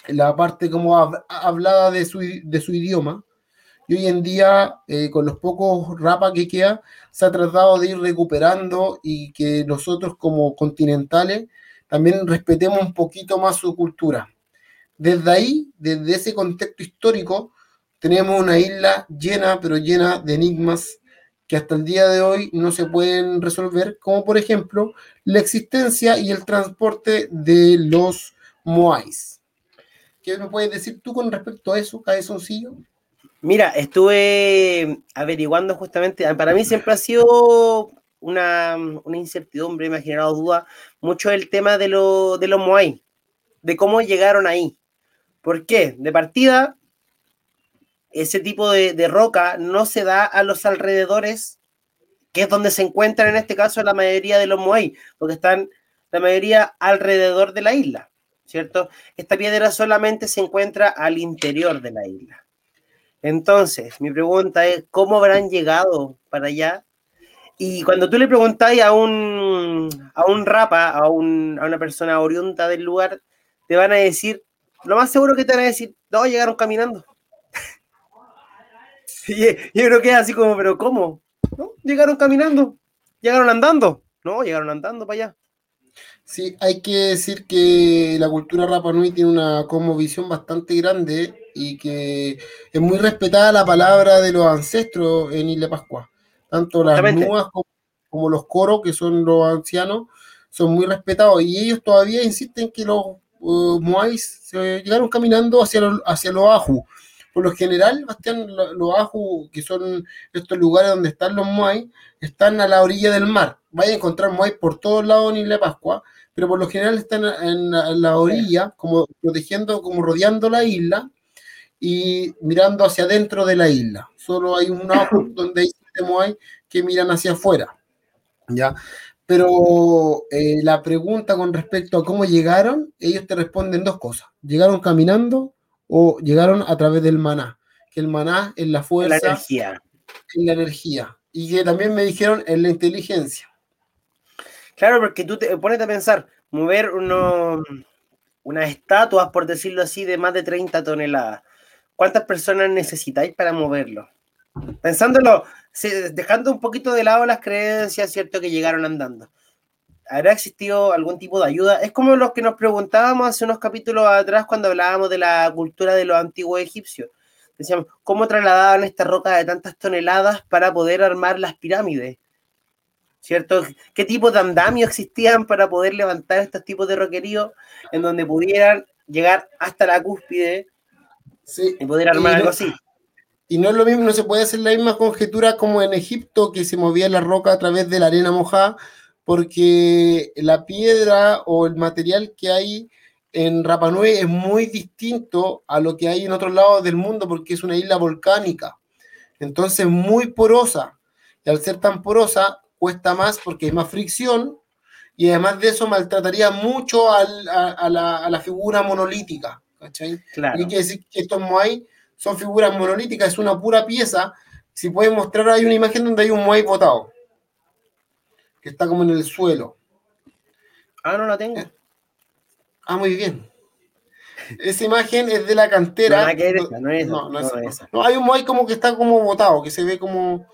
la parte como hablada de su, de su idioma. Y hoy en día, eh, con los pocos rapa que queda, se ha tratado de ir recuperando y que nosotros como continentales también respetemos un poquito más su cultura. Desde ahí, desde ese contexto histórico, tenemos una isla llena, pero llena de enigmas que hasta el día de hoy no se pueden resolver, como por ejemplo la existencia y el transporte de los Moais. ¿Qué me puedes decir tú con respecto a eso, Cabezoncillo? Mira, estuve averiguando justamente, para mí siempre ha sido una, incertidumbre, me ha generado duda mucho el tema de, lo, de los Moai, de cómo llegaron ahí. ¿Por qué? De partida, ese tipo de, roca no se da a los alrededores, que es donde se encuentran en este caso la mayoría de los moai, porque están la mayoría alrededor de la isla, ¿cierto? Esta piedra solamente se encuentra al interior de la isla. Entonces, mi pregunta es, ¿cómo habrán llegado para allá? Y cuando tú le preguntáis a un, a un rapa, a, a una persona oriunda del lugar, te van a decir, lo más seguro que te van a decir, no, llegaron caminando. Y yo creo que es así como, pero ¿cómo? ¿No? Llegaron caminando, llegaron andando, ¿no? Llegaron andando para allá. Sí, hay que decir que la cultura Rapa Nui tiene una visión bastante grande y que es muy respetada la palabra de los ancestros en Isla Pascua. Tanto las nuas como, los coros, que son los ancianos, son muy respetados. Y ellos todavía insisten que los uh, Moais se llegaron caminando hacia, hacia los Aju por lo general, Bastián, los Aju, que son estos lugares donde están los Moai, están a la orilla del mar. Vaya a encontrar Moai por todos lados en Isla Pascua, pero por lo general están en la, orilla, como protegiendo, como rodeando la isla, y mirando hacia adentro de la isla. Solo hay un ojo donde hay siete que miran hacia afuera. ¿ya? Pero eh, la pregunta con respecto a cómo llegaron, ellos te responden dos cosas. ¿Llegaron caminando o llegaron a través del maná? Que el maná es la fuerza. La energía. En la energía. Y que también me dijeron en la inteligencia. Claro, porque tú te pones a pensar, mover uno, unas estatuas, por decirlo así, de más de 30 toneladas. ¿Cuántas personas necesitáis para moverlo? Pensándolo, dejando un poquito de lado las creencias, ¿cierto? Que llegaron andando. ¿Habrá existido algún tipo de ayuda? Es como lo que nos preguntábamos hace unos capítulos atrás cuando hablábamos de la cultura de los antiguos egipcios. Decíamos, ¿cómo trasladaban esta roca de tantas toneladas para poder armar las pirámides? ¿Cierto? ¿Qué tipo de andamios existían para poder levantar estos tipos de roquerío en donde pudieran llegar hasta la cúspide y poder armar algo así? Y no es lo mismo, no se puede hacer la misma conjetura como en Egipto, que se movía la roca a través de la arena mojada, porque la piedra o el material que hay en Rapa Nui es muy distinto a lo que hay en otros lados del mundo, porque es una isla volcánica. Entonces, muy porosa. Y al ser tan porosa, cuesta más porque hay más fricción y además de eso maltrataría mucho a, la, figura monolítica. ¿cachai? Claro. Hay que decir que estos Moai son figuras monolíticas, es una pura pieza. Si pueden mostrar, hay una imagen donde hay un Moai botado, que está como en el suelo. Ah, no la tengo. Ah, muy bien. Esa imagen es de la cantera. No, es no, no, es esa. No, hay un Moai como que está como botado, que se ve como.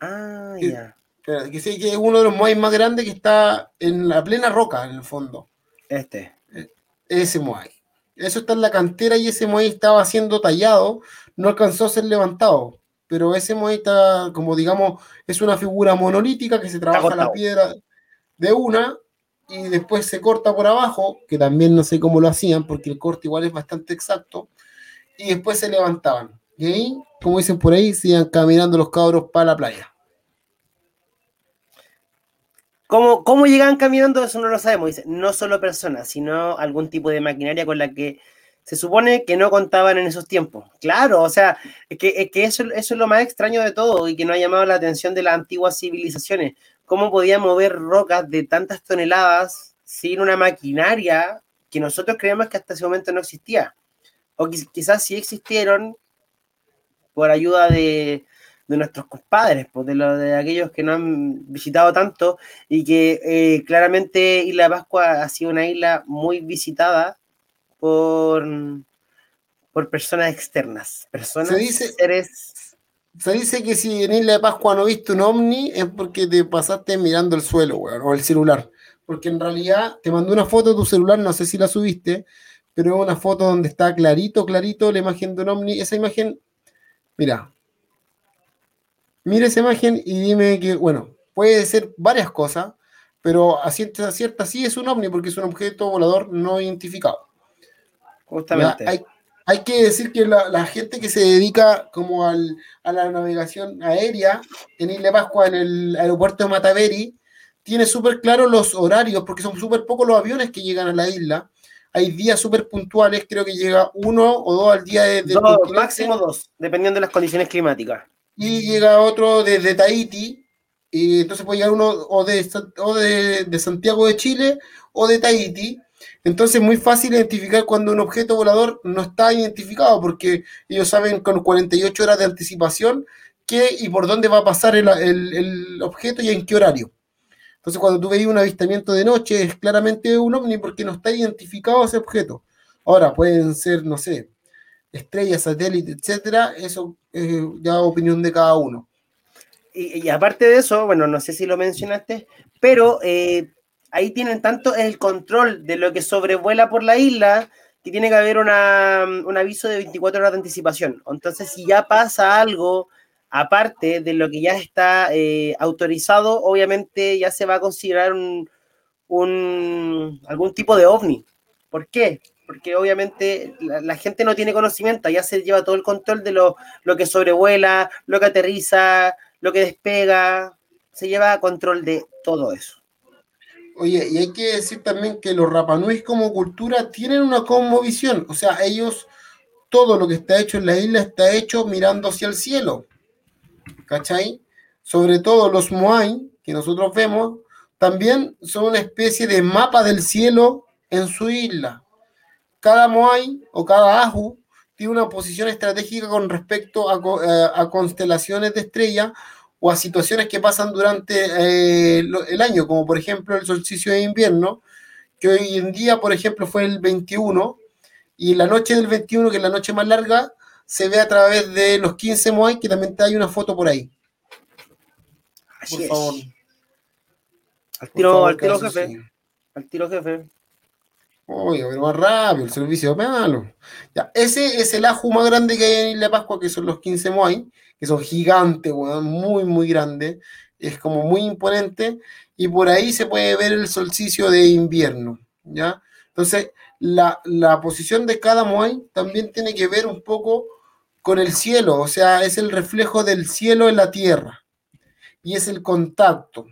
Ah, ya. Que, que, que es uno de los Moai más grandes que está en la plena roca, en el fondo. Este. E, ese Moai. Eso está en la cantera y ese muelle estaba siendo tallado, no alcanzó a ser levantado. Pero ese está, como digamos, es una figura monolítica que se trabaja la piedra de una y después se corta por abajo, que también no sé cómo lo hacían, porque el corte igual es bastante exacto, y después se levantaban. Y ahí, como dicen por ahí, se iban caminando los cabros para la playa. ¿Cómo, ¿Cómo llegaban caminando? Eso no lo sabemos. Dice, no solo personas, sino algún tipo de maquinaria con la que se supone que no contaban en esos tiempos. Claro, o sea, es que, que eso, eso, es lo más extraño de todo y que no ha llamado la atención de las antiguas civilizaciones. ¿Cómo podían mover rocas de tantas toneladas sin una maquinaria que nosotros creemos que hasta ese momento no existía? O quizás sí existieron por ayuda de, de nuestros compadres, pues de, lo, de aquellos que no han visitado tanto y que eh, claramente Isla de Pascua ha sido una isla muy visitada por, por personas externas, personas, se dice, seres... Se dice que si en Isla de Pascua no viste un ovni es porque te pasaste mirando el suelo, o el celular. Porque en realidad te mandó una foto de tu celular, no sé si la subiste, pero es una foto donde está clarito, clarito la imagen de un ovni. Esa imagen, mira, mira esa imagen y dime que, bueno, puede ser varias cosas, pero a cierta, cierta sí es un ovni porque es un objeto volador no identificado. Justamente. Hay, que decir que la, gente que se dedica como a la navegación aérea en Isla Pascua, en el aeropuerto de Mataveri, tiene súper claro los horarios, porque son súper pocos los aviones que llegan a la isla. Hay días súper puntuales, creo que llega uno o dos al día de... dos, máximo dos, dependiendo de las condiciones climáticas y llega otro desde Tahiti, y entonces puede llegar uno o, de, o de, Santiago de Chile o de Tahiti. Entonces es muy fácil identificar cuando un objeto volador no está identificado, porque ellos saben con 48 horas de anticipación qué y por dónde va a pasar el, objeto y en qué horario. Entonces cuando tú veis un avistamiento de noche es claramente un ovni porque no está identificado ese objeto. Ahora pueden ser, no sé, estrellas, satélites, etcétera, eso es ya opinión de cada uno. Y, aparte de eso, bueno, no sé si lo mencionaste, pero eh, ahí tienen tanto el control de lo que sobrevuela por la isla que tiene que haber una, un aviso de 24 horas de anticipación. Entonces, si ya pasa algo aparte de lo que ya está eh, autorizado, obviamente ya se va a considerar un, un, algún tipo de ovni. ¿Por qué? porque obviamente la, gente no tiene conocimiento, ya se lleva todo el control de lo, que sobrevuela, lo que aterriza, lo que despega, se lleva control de todo eso. Oye, y hay que decir también que los Rapanuis como cultura tienen una visión, o sea, ellos todo lo que está hecho en la isla está hecho mirando hacia el cielo. ¿Cachai? Sobre todo los Moai, que nosotros vemos, también son una especie de mapa del cielo en su isla. Cada Moai o cada Ahu tiene una posición estratégica con respecto a, eh, constelaciones de estrella o a situaciones que pasan durante eh, el año, como por ejemplo el solsticio de invierno, que hoy en día, por ejemplo, fue el 21, y la noche del 21, que es la noche más larga, se ve a través de los 15 Moai, que también te hay una foto por ahí. por favor. Al tiro, al tiro jefe. Al tiro jefe. Oye, pero más rápido, el servicio malo. Ya, ese es el ajo más grande que hay en Isla Pascua, que son los 15 Moai, que son gigantes, muy, muy grandes. Es como muy imponente. Y por ahí se puede ver el solsticio de invierno. ¿ya? Entonces, la, posición de cada Moai también tiene que ver un poco con el cielo, o sea, es el reflejo del cielo en la tierra y es el contacto.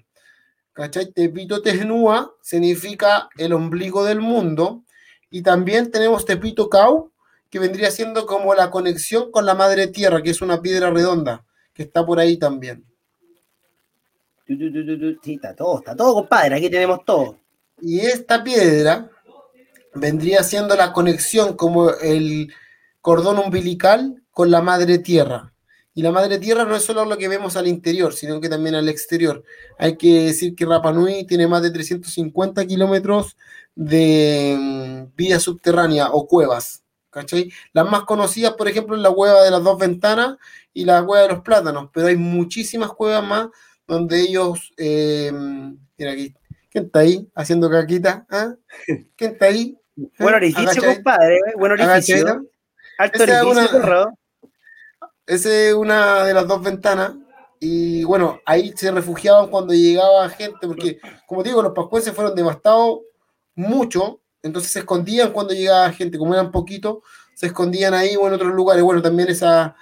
¿Cachai? Tepito Tesnúa significa el ombligo del mundo y también tenemos Tepito Cau, que vendría siendo como la conexión con la madre tierra, que es una piedra redonda, que está por ahí también. Sí, está todo, está todo, compadre, aquí tenemos todo. Y esta piedra vendría siendo la conexión como el cordón umbilical con la madre tierra. Y la madre tierra no es solo lo que vemos al interior, sino que también al exterior. Hay que decir que Rapa Nui tiene más de 350 kilómetros de mm, vía subterránea o cuevas. ¿Cachai? Las más conocidas, por ejemplo, es la cueva de las dos ventanas y la cueva de los plátanos, pero hay muchísimas cuevas más donde ellos, eh, mira aquí, ¿quién está ahí haciendo caquita? ¿Ah? ¿Quién está ahí? Buen orificio, compadre. ¿eh? Buen orificio. Alto orificio, Esa es una de las dos ventanas. Y bueno, ahí se refugiaban cuando llegaba gente, porque como digo, los pascuenses fueron devastados mucho, entonces se escondían cuando llegaba gente, como eran poquitos, se escondían ahí o en otros lugares. Bueno, también esa,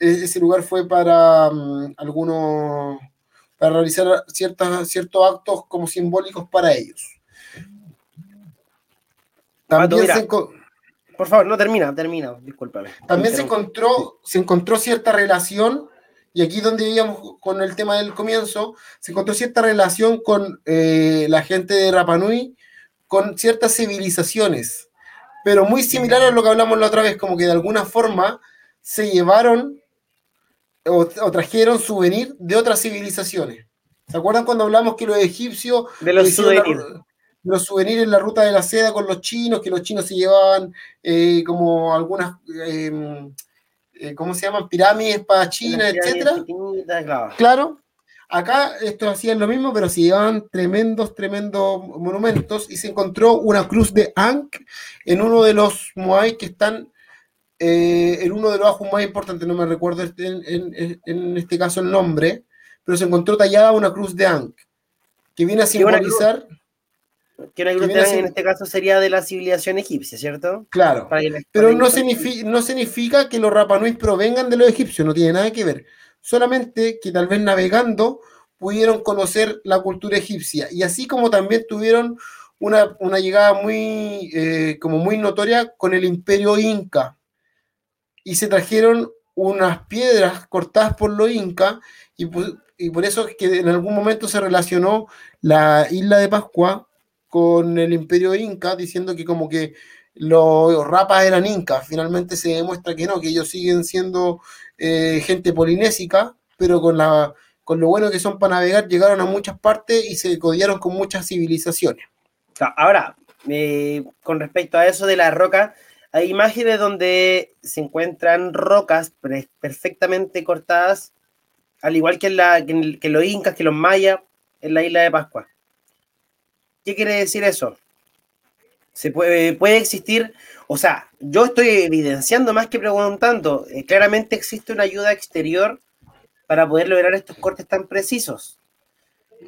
e-, ese lugar fue para mm, algunos, para realizar ciertos, ciertos actos como simbólicos para ellos. También se Por favor, no termina, termina, discúlpame. También se encontró, se encontró cierta relación, y aquí donde íbamos con el tema del comienzo, se encontró cierta relación con eh, la gente de Rapanui, con ciertas civilizaciones, pero muy similar a lo que hablamos la otra vez, como que de alguna forma se llevaron o, trajeron souvenir de otras civilizaciones. ¿Se acuerdan cuando hablamos que los egipcios... De los souvenirs los souvenirs en la ruta de la seda con los chinos, que los chinos se llevaban eh, como algunas, em, eh, ¿cómo se llaman? Pirámides para China, etcétera. Claro. Acá estos hacían lo mismo, pero se llevaban tremendos, tremendos monumentos y se encontró una cruz de Ankh en uno de los Moai que están eh, en uno de los ajos más importantes, no me recuerdo en, en, este caso el nombre, pero se encontró tallada una cruz de Ankh que viene a simbolizar que una cruz en este caso sería de la civilización egipcia, ¿cierto? Claro. pero no, significa, no significa que los Rapanuis provengan de los egipcios, no tiene nada que ver. Solamente que tal vez navegando pudieron conocer la cultura egipcia. Y así como también tuvieron una, llegada muy, eh, como muy notoria con el imperio inca. Y se trajeron unas piedras cortadas por los incas y, y por eso es que en algún momento se relacionó la isla de Pascua con el imperio inca, diciendo que como que los rapas eran incas. Finalmente se demuestra que no, que ellos siguen siendo eh, gente polinésica, pero con, la, con lo bueno que son para navegar, llegaron a muchas partes y se codiaron con muchas civilizaciones. Ahora, eh, con respecto a eso de las rocas, hay imágenes donde se encuentran rocas perfectamente cortadas, al igual que, la, que los incas, que los mayas, en la isla de Pascua. ¿Qué quiere decir eso? Se puede, puede existir, o sea, yo estoy evidenciando más que preguntando, eh, claramente existe una ayuda exterior para poder lograr estos cortes tan precisos.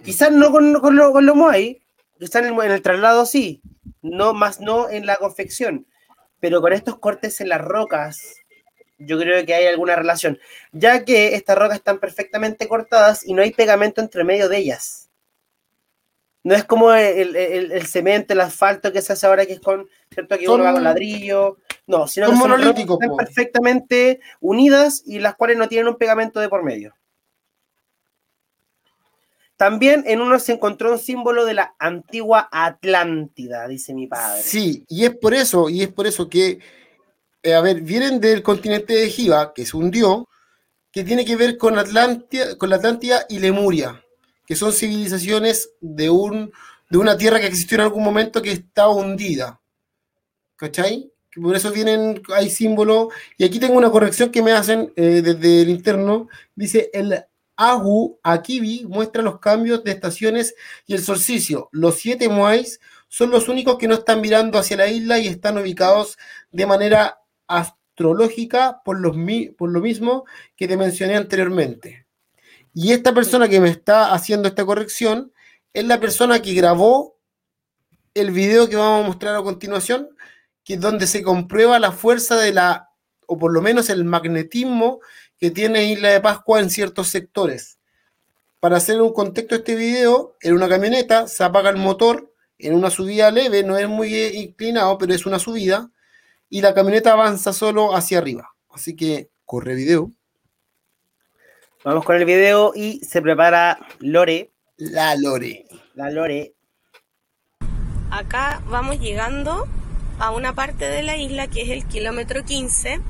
Quizás no con, lo, con lo Moai, quizás en el, traslado sí, no más no en la confección, pero con estos cortes en las rocas, yo creo que hay alguna relación, ya que estas rocas están perfectamente cortadas y no hay pegamento entre medio de ellas. No es como el, cemento, el asfalto que se hace ahora, que es con, ¿cierto? Que uno va con ladrillo, No, sino que son monolíticos, perfectamente unidas y las cuales no tienen un pegamento de por medio. También en uno se encontró un símbolo de la antigua Atlántida, dice mi padre. Sí, y es por eso, y es por eso que, eh, a ver, vienen del continente de Jiva, que se hundió, que tiene que ver con, con la Atlántida y Lemuria, que son civilizaciones de, un, de una tierra que existió en algún momento que estaba hundida. ¿Cachai? por eso vienen, hay símbolos, y aquí tengo una corrección que me hacen eh, desde el interno, dice el Ahu Akibi muestra los cambios de estaciones y el solsticio. Los siete Moais son los únicos que no están mirando hacia la isla y están ubicados de manera astrológica por, los, por lo mismo que te mencioné anteriormente. Y esta persona que me está haciendo esta corrección es la persona que grabó el video que vamos a mostrar a continuación, que es donde se comprueba la fuerza de la, o por lo menos el magnetismo que tiene Isla de Pascua en ciertos sectores. Para hacer un contexto de este video, en una camioneta se apaga el motor en una subida leve, no es muy inclinado, pero es una subida, y la camioneta avanza solo hacia arriba. Así que corre video. Vamos con el video y se prepara Lore. La Lore. La Lore. Acá vamos llegando a una parte de la isla que es el kilómetro 15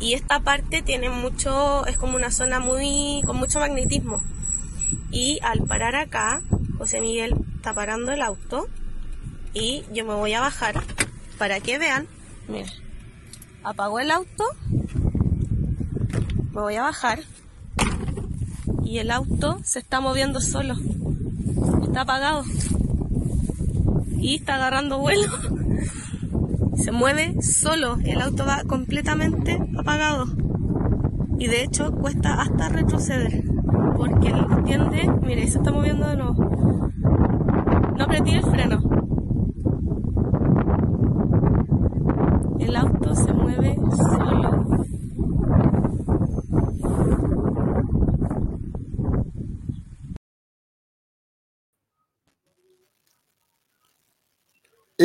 y esta parte tiene mucho, es como una zona muy, con mucho magnetismo. Y al parar acá, José Miguel está parando el auto y yo me voy a bajar para que vean, miren, apago el auto, me voy a bajar y el auto se está moviendo solo, está apagado y está agarrando vuelo se mueve solo, el auto va completamente apagado. Y de hecho cuesta hasta retroceder, porque tiende, mire, se está moviendo de nuevo. No apreté el freno. El auto se mueve solo.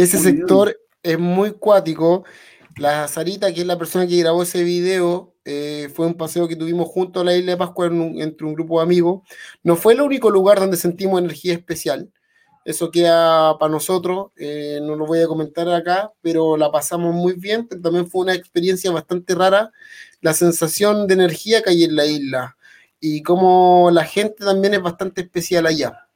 Ese sector es muy cuático. La Sarita, que es la persona que grabó ese video, eh, fue un paseo que tuvimos junto a la isla de Pascua entre un grupo de amigos. No fue el único lugar donde sentimos energía especial. Eso queda para nosotros, eh, no lo voy a comentar acá, pero la pasamos muy bien. también fue una experiencia bastante rara la sensación de energía que hay en la isla y como la gente también es bastante especial allá.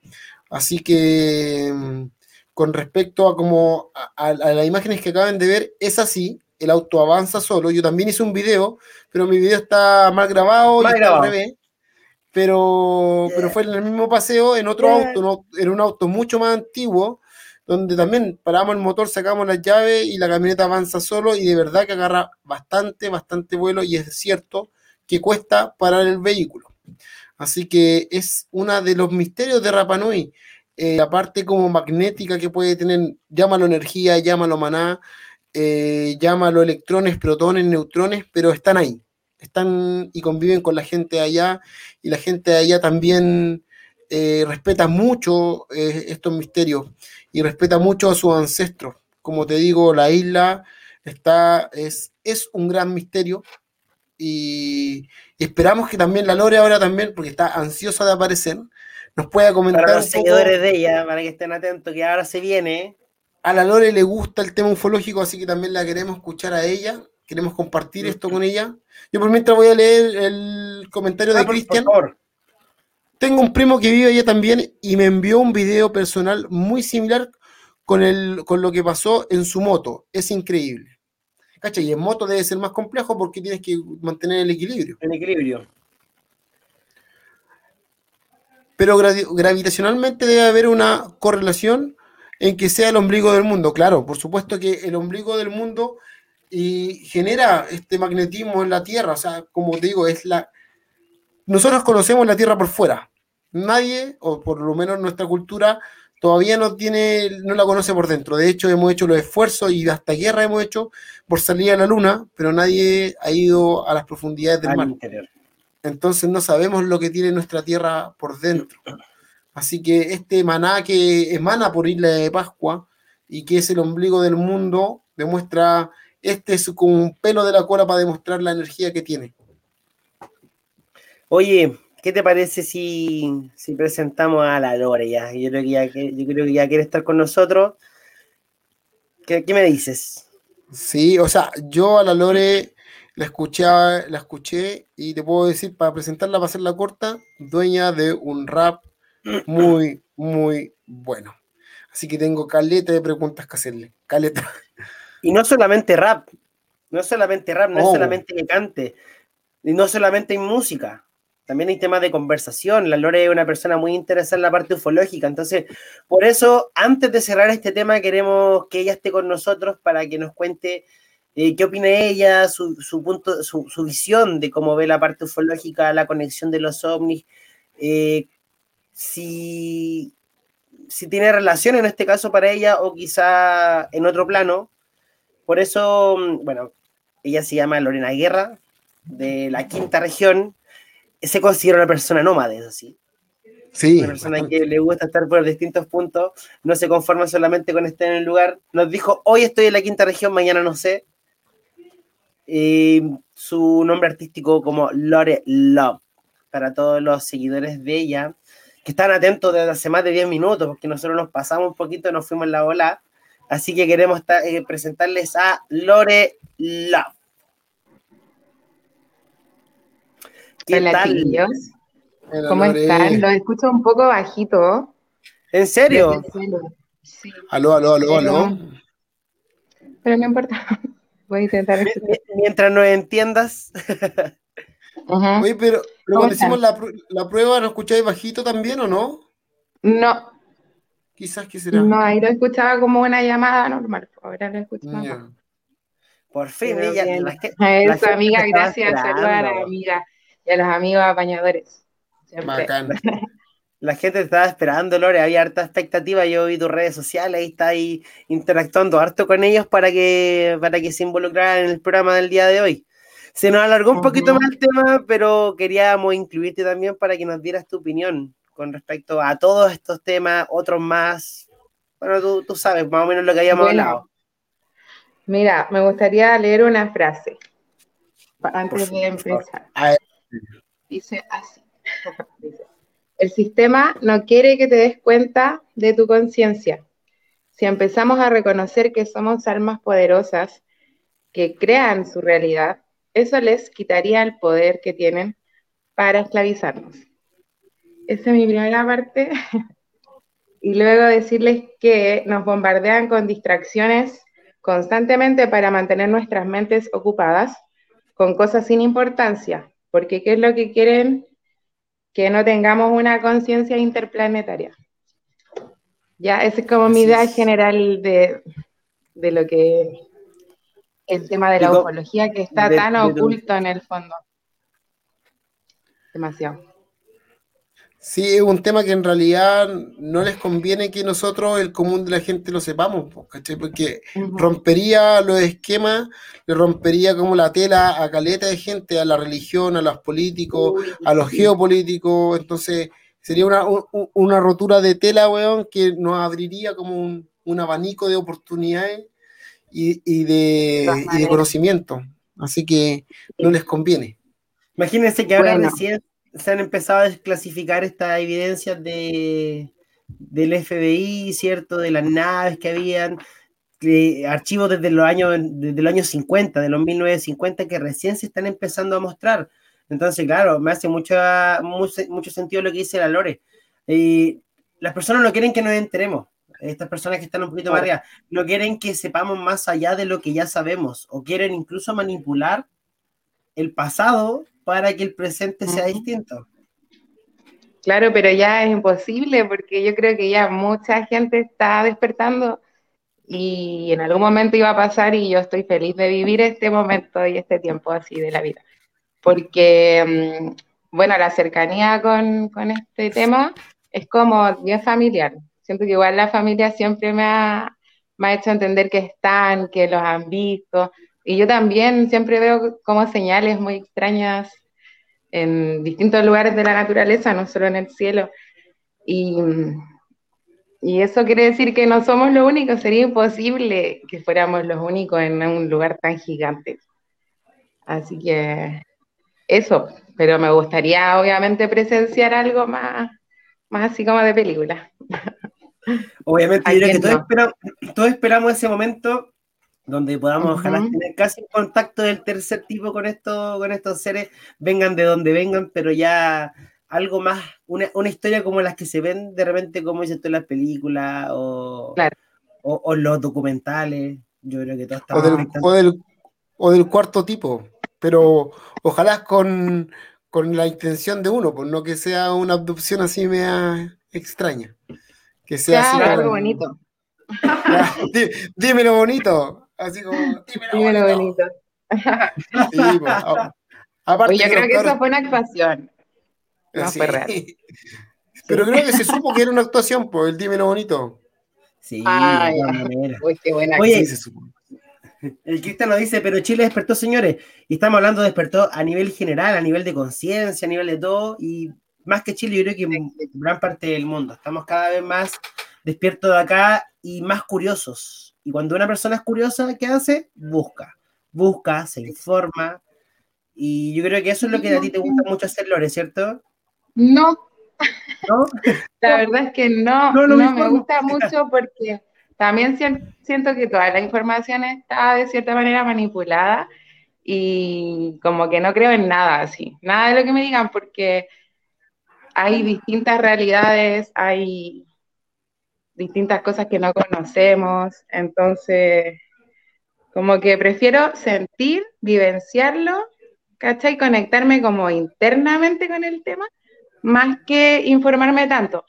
Así que mm, con respecto a como a, las imágenes que acaban de ver, es así, el auto avanza solo. Yo también hice un video, pero mi video está mal grabado y está al revés. Pero, pero fue en el mismo paseo, en otro auto, en un auto mucho más antiguo, donde también paramos el motor, sacamos las llaves y la camioneta avanza solo y de verdad que agarra bastante, bastante vuelo y es cierto que cuesta parar el vehículo. Así que es uno de los misterios de Rapanui eh, la parte como magnética que puede tener, llámalo energía, llámalo maná, eh, llámalo electrones, protones, neutrones, pero están ahí, están y conviven con la gente de allá, y la gente de allá también eh, respeta mucho estos misterios y respeta mucho a sus ancestros. Como te digo, la isla está, es, es un gran misterio. Y esperamos que también la Lore ahora también, porque está ansiosa de aparecer, nos pueda comentar. Para los seguidores de ella, para que estén atentos, que ahora se viene. A la Lore le gusta el tema ufológico, así que también la queremos escuchar a ella. Queremos compartir esto con ella. Yo por mientras voy a leer el comentario de ah, Cristian. Tengo un primo que vive allá también y me envió un video personal muy similar con, el, con lo que pasó en su moto. Es increíble. ¿Cacha? Y en moto debe ser más complejo porque tienes que mantener el equilibrio. El equilibrio pero gravitacionalmente debe haber una correlación en que sea el ombligo del mundo. Claro, por supuesto que el ombligo del mundo y genera este magnetismo en la Tierra. O sea, como te digo, es la. Nosotros conocemos la Tierra por fuera. Nadie, o por lo menos nuestra cultura, todavía no tiene, no la conoce por dentro. De hecho, hemos hecho los esfuerzos y hasta guerra hemos hecho por salir a la Luna, pero nadie ha ido a las profundidades del mar. Interior. Entonces no sabemos lo que tiene nuestra tierra por dentro. Así que este maná que emana por Isla de Pascua y que es el ombligo del mundo, demuestra este es como un pelo de la cola para demostrar la energía que tiene. Oye, ¿qué te parece si, presentamos a la Lore ya? Yo creo que ya, yo creo que ya quiere estar con nosotros. ¿Qué, me dices? Sí, o sea, yo a la Lore la escuché, la escuché y te puedo decir, para presentarla, para hacerla corta, dueña de un rap muy, muy bueno. Así que tengo caleta de preguntas que hacerle. Caleta. Y no solamente rap, no solamente rap, no es oh. solamente que cante, y no solamente en música, también hay temas de conversación. La Lore es una persona muy interesada en la parte ufológica, entonces, por eso, antes de cerrar este tema, queremos que ella esté con nosotros para que nos cuente eh, qué opina ella, su, punto, su, visión de cómo ve la parte ufológica, la conexión de los ovnis, eh, si, si tiene relación en este caso para ella o quizá en otro plano, por eso, mm, bueno, ella se llama Lorena Guerra, de la quinta región. Se considera una persona nómade, es así. Sí. Una persona que le gusta estar por distintos puntos, no se conforma solamente con estar en el lugar. Nos dijo, hoy estoy en la quinta región, mañana no sé. Su nombre artístico como Lore Love, para todos los seguidores de ella, que están atentos desde hace más de 10 minutos, porque nosotros nos pasamos un poquito, nos fuimos en la ola Así que queremos eh, presentarles a Lore Love. ¿Qué Hola, tal? ¿Cómo están? Lo escucho un poco bajito. ¿En serio? Sí. Aló, aló, aló, aló. Pero no importa. Voy a intentar. Mientras no entiendas. Oye, pero, cuando hicimos la, la, prueba, ¿lo escucháis bajito también o no? No, Quizás que será. No, ahí lo escuchaba como una llamada normal, ahora lo escuchaba. Por fin, ella. a eso, amiga, gracias. Saludos a la amiga y a los amigos apañadores. Bacán. La gente estaba esperando, Lore, había harta expectativa. Yo vi tus redes sociales y está ahí interactuando harto con ellos para que, para que se involucraran en el programa del día de hoy. Se nos alargó un poquito más el tema, pero queríamos incluirte también para que nos dieras tu opinión con respecto a todos estos temas, otros más. Bueno, tú, sabes más o menos lo que habíamos hablado. Mira, me gustaría leer una frase antes de empezar. Dice así. el sistema no quiere que te des cuenta de tu conciencia. Si empezamos a reconocer que somos almas poderosas que crean su realidad, eso les quitaría el poder que tienen para esclavizarnos. Esa es mi primera parte. y luego decirles que nos bombardean con distracciones constantemente para mantener nuestras mentes ocupadas con cosas sin importancia, porque ¿qué es lo que quieren? Que no tengamos una conciencia interplanetaria. Ya, esa es como mi idea general de, lo que el tema de la ufología que está tan oculto en el fondo. Demasiado. Sí, es un tema que en realidad no les conviene que nosotros, el común de la gente, lo sepamos, ¿cachai? Porque rompería los esquemas, le rompería como la tela a caleta de gente, a la religión, a los políticos, a los geopolíticos, entonces sería una, una rotura de tela, weón, que nos abriría como un, abanico de oportunidades y, de, y, de, conocimiento. Así que no les conviene. Imagínense que ahora recién se han empezado a desclasificar estas evidencias de, del FBI, ¿cierto? De las naves que habían, archivos desde los años, desde los años 50, de los 1950, que recién se están empezando a mostrar. Entonces, claro, me hace mucho, mucho, sentido lo que dice la Lore. Eh, las personas no quieren que nos enteremos. Estas personas que están un poquito más arriba, no quieren que sepamos más allá de lo que ya sabemos, o quieren incluso manipular el pasado para que el presente sea distinto. Claro, pero ya es imposible porque yo creo que ya mucha gente está despertando y en algún momento iba a pasar y yo estoy feliz de vivir este momento y este tiempo así de la vida. Porque, mm, bueno, la cercanía con, este tema es como bien familiar. Siento que igual la familia siempre me ha, me ha hecho entender que están, que los han visto, y yo también siempre veo como señales muy extrañas en distintos lugares de la naturaleza, no solo en el cielo. Y, y eso quiere decir que no somos los únicos, sería imposible que fuéramos los únicos en un lugar tan gigante. Así que eso, pero me gustaría obviamente presenciar algo más, más así como de película. Obviamente, que todos, esperamos, ese momento donde podamos ojalá tener casi un contacto del tercer tipo con, esto, con estos seres, vengan de donde vengan, pero ya algo más, una, historia como las que se ven de repente, como dicen en las películas o, o, los documentales. Yo creo que todo está o del, o, del, cuarto tipo, pero ojalá con, la intención de uno, pues no que sea una abducción así mea extraña. Que sea algo bonito. dímelo bonito. Así como, dímelo, bonito. Pues, Oye, yo creo que eso fue una actuación. No fue real. Pero creo que se supo que era una actuación, por el dímelo bonito. Sí, Uy, qué buena Oye, se supo. El Cristian nos dice, pero Chile despertó, señores, y estamos hablando de despertó a nivel general, a nivel de conciencia, a nivel de todo, y más que Chile, yo creo que en gran parte del mundo. Estamos cada vez más despiertos de acá y más curiosos. Y cuando una persona es curiosa, ¿qué hace? Busca. Busca, se informa. Y yo creo que eso es lo que a ti te gusta mucho hacer, Lore, ¿cierto? No. La verdad es que no, no, me gusta mucho porque también siento que toda la información está de cierta manera manipulada y como que no creo en nada así, nada de lo que me digan porque hay distintas realidades, hay distintas cosas que no conocemos, entonces como que prefiero sentir, vivenciarlo, ¿cachai? Conectarme como internamente con el tema más que informarme tanto.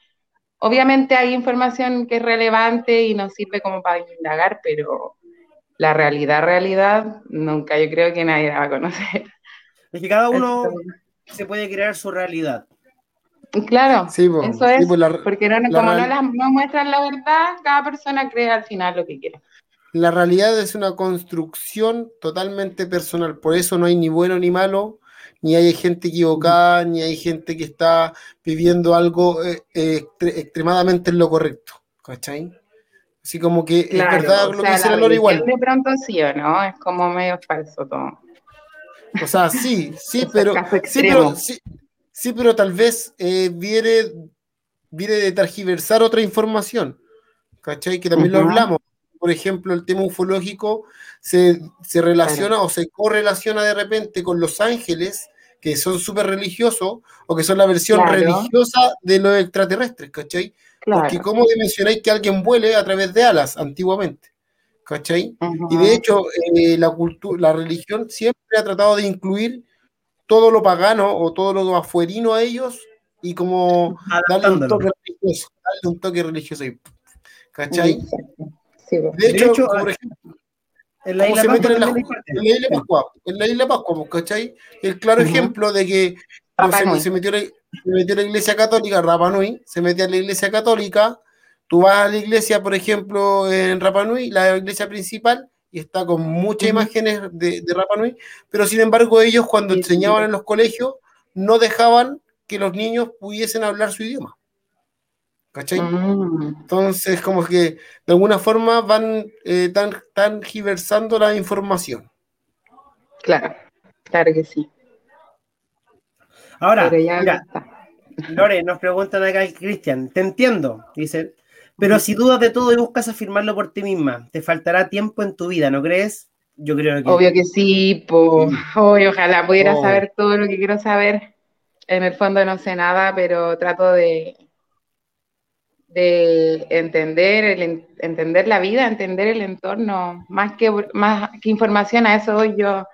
Obviamente hay información que es relevante y nos sirve como para indagar, pero la realidad, realidad, nunca yo creo que nadie la va a conocer. Es que cada uno se puede crear su realidad. Claro, eso es, porque no, como no, las, no muestran la verdad, cada persona cree al final lo que quiere. La realidad es una construcción totalmente personal, por eso no hay ni bueno ni malo, ni hay gente equivocada, ni hay gente que está viviendo algo eh, eh, extremadamente en lo correcto, ¿cachai? Así como que es verdad lo que dice la Lora igual. De pronto sí o no, es como medio falso todo. O sea, sí, sí, pero, sí, pero, sí, pero tal vez eh, viene, viene de tergiversar otra información, ¿cachai? Que también lo hablamos. Por ejemplo, el tema ufológico se, relaciona o se correlaciona de repente con los ángeles que son súper religiosos o que son la versión religiosa de los extraterrestres, ¿cachai? Porque ¿cómo dimensionáis que alguien vuele a través de alas antiguamente? ¿Cachai? Y de hecho, eh, la, cultura, la religión siempre ha tratado de incluir todo lo pagano o todo lo afuerino a ellos y como darle un toque religioso, darle un toque religioso ahí. ¿Cachai? de, hecho, por ejemplo, en la isla se meten en la, isla Pascua, en la isla Pascua, pues, ¿cachai? El claro ejemplo de que se, metió la, la, iglesia católica, Rapa Nui, se metió a la iglesia católica, tú vas a la iglesia, por ejemplo, en Rapa Nui, la iglesia principal, y está con muchas imágenes de, de Rapa Nui, pero sin embargo ellos cuando enseñaban en los colegios no dejaban que los niños pudiesen hablar su idioma. ¿Cachai? Mm. Entonces, como que de alguna forma van eh, tan, tan giversando la información. Claro, claro que sí. Ahora, mira, Lore, nos preguntan acá, Cristian, te entiendo, dice, pero si dudas de todo y buscas afirmarlo por ti misma, te faltará tiempo en tu vida, ¿no crees? Yo creo que... Obvio que sí, pues, ojalá pudiera oh. saber todo lo que quiero saber. En el fondo no sé nada, pero trato de, de entender, el, entender la vida, entender el entorno, más que, más que información, a eso yo,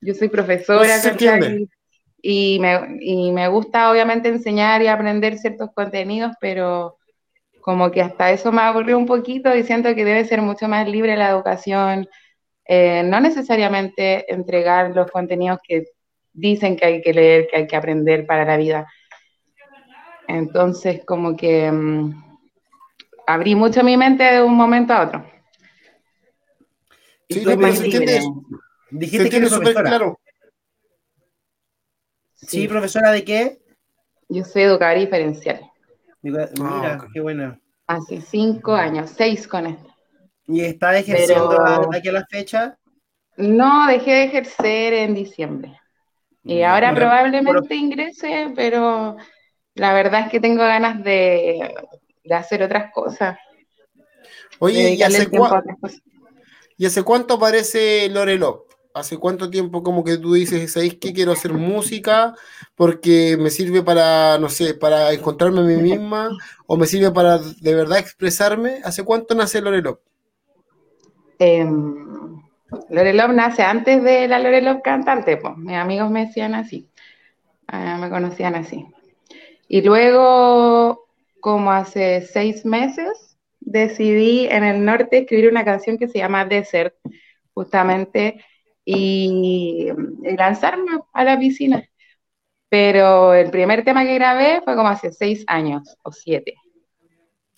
yo soy profesora, y, me, y me gusta obviamente enseñar y aprender ciertos contenidos, pero como que hasta eso me aburrió un poquito y siento que debe ser mucho más libre la educación, eh, no necesariamente entregar los contenidos que dicen que hay que leer, que hay que aprender para la vida. Entonces, como que... Mm, abrí mucho mi mente de un momento a otro. Sí, pero se entiende, Dijiste que eres profesora. Claro. Sí. sí. profesora de qué? Yo soy educadora diferencial. Mira, ah, qué buena. Hace cinco años, seis con esto. ¿Y está ejerciendo aquí a la fecha? No, dejé de ejercer en diciembre. Y ahora probablemente ingrese, pero la verdad es que tengo ganas de, hacer otras cosas. Oye, ¿y hace, ¿y hace, cuánto aparece Lorelop? ¿Hace cuánto tiempo como que tú dices, ¿sabéis que quiero hacer música? Porque me sirve para, no sé, para encontrarme a mí misma o me sirve para de verdad expresarme. ¿Hace cuánto nace Lorelop? Eh, Lorelop nace antes de la Lorelop cantante, pues mis amigos me decían así, ah, me conocían así. Y luego, como hace seis meses, decidí en el norte escribir una canción que se llama Desert, justamente, y, lanzarme a la piscina. Pero el primer tema que grabé fue como hace seis años o siete.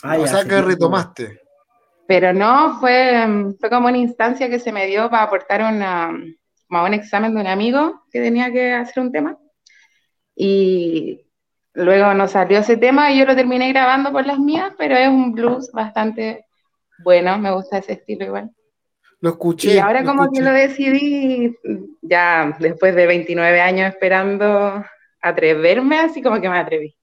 Ah, o sea que retomaste. Pero no, fue, fue como una instancia que se me dio para aportar una, como un examen de un amigo que tenía que hacer un tema. Y luego nos salió ese tema y yo lo terminé grabando por las mías, pero es un blues bastante bueno, me gusta ese estilo igual. Lo escuché. Y ahora como que lo decidí, ya después de 29 años esperando atreverme, así como que me atreví.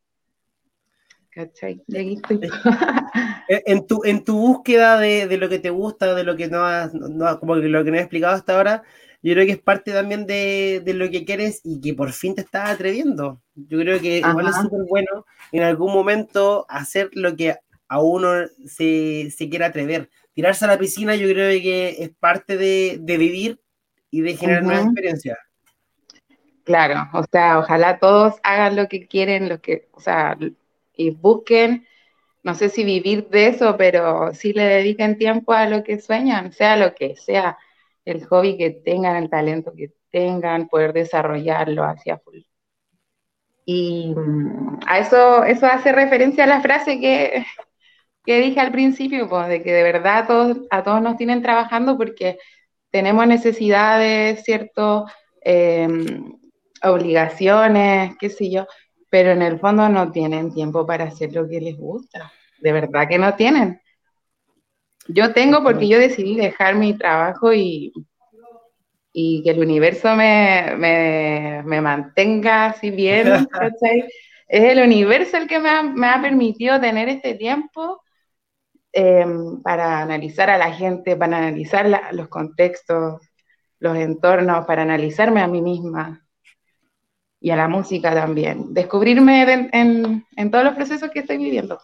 ¿Cachai? Y aquí estoy. en, tu, en tu búsqueda de, de, lo que te gusta, de lo que no has, no, como que lo que no he explicado hasta ahora, yo creo que es parte también de, de lo que quieres y que por fin te estás atreviendo. Yo creo que igual es súper bueno en algún momento hacer lo que a uno se, se quiera atrever. Tirarse a la piscina yo creo que es parte de, de vivir y de generar una experiencia. Claro, o sea, ojalá todos hagan lo que quieren, lo que, o sea, y busquen, no sé si vivir de eso, pero sí le dediquen tiempo a lo que sueñan, sea lo que sea, el hobby que tengan, el talento que tengan, poder desarrollarlo hacia full. Y mm, a eso, eso hace referencia a la frase que, que dije al principio, pues, de que de verdad todos, a todos nos tienen trabajando porque tenemos necesidades, ¿cierto? Em, obligaciones, qué sé yo, pero en el fondo no tienen tiempo para hacer lo que les gusta. De verdad que no tienen. Yo tengo porque yo decidí dejar mi trabajo y, y que el universo me, me, mantenga así bien, Es el universo el que me ha, me ha permitido tener este tiempo em, para analizar a la gente, para analizar los contextos, los entornos, para analizarme a mí misma y a la música también. Descubrirme en, todos los procesos que estoy viviendo.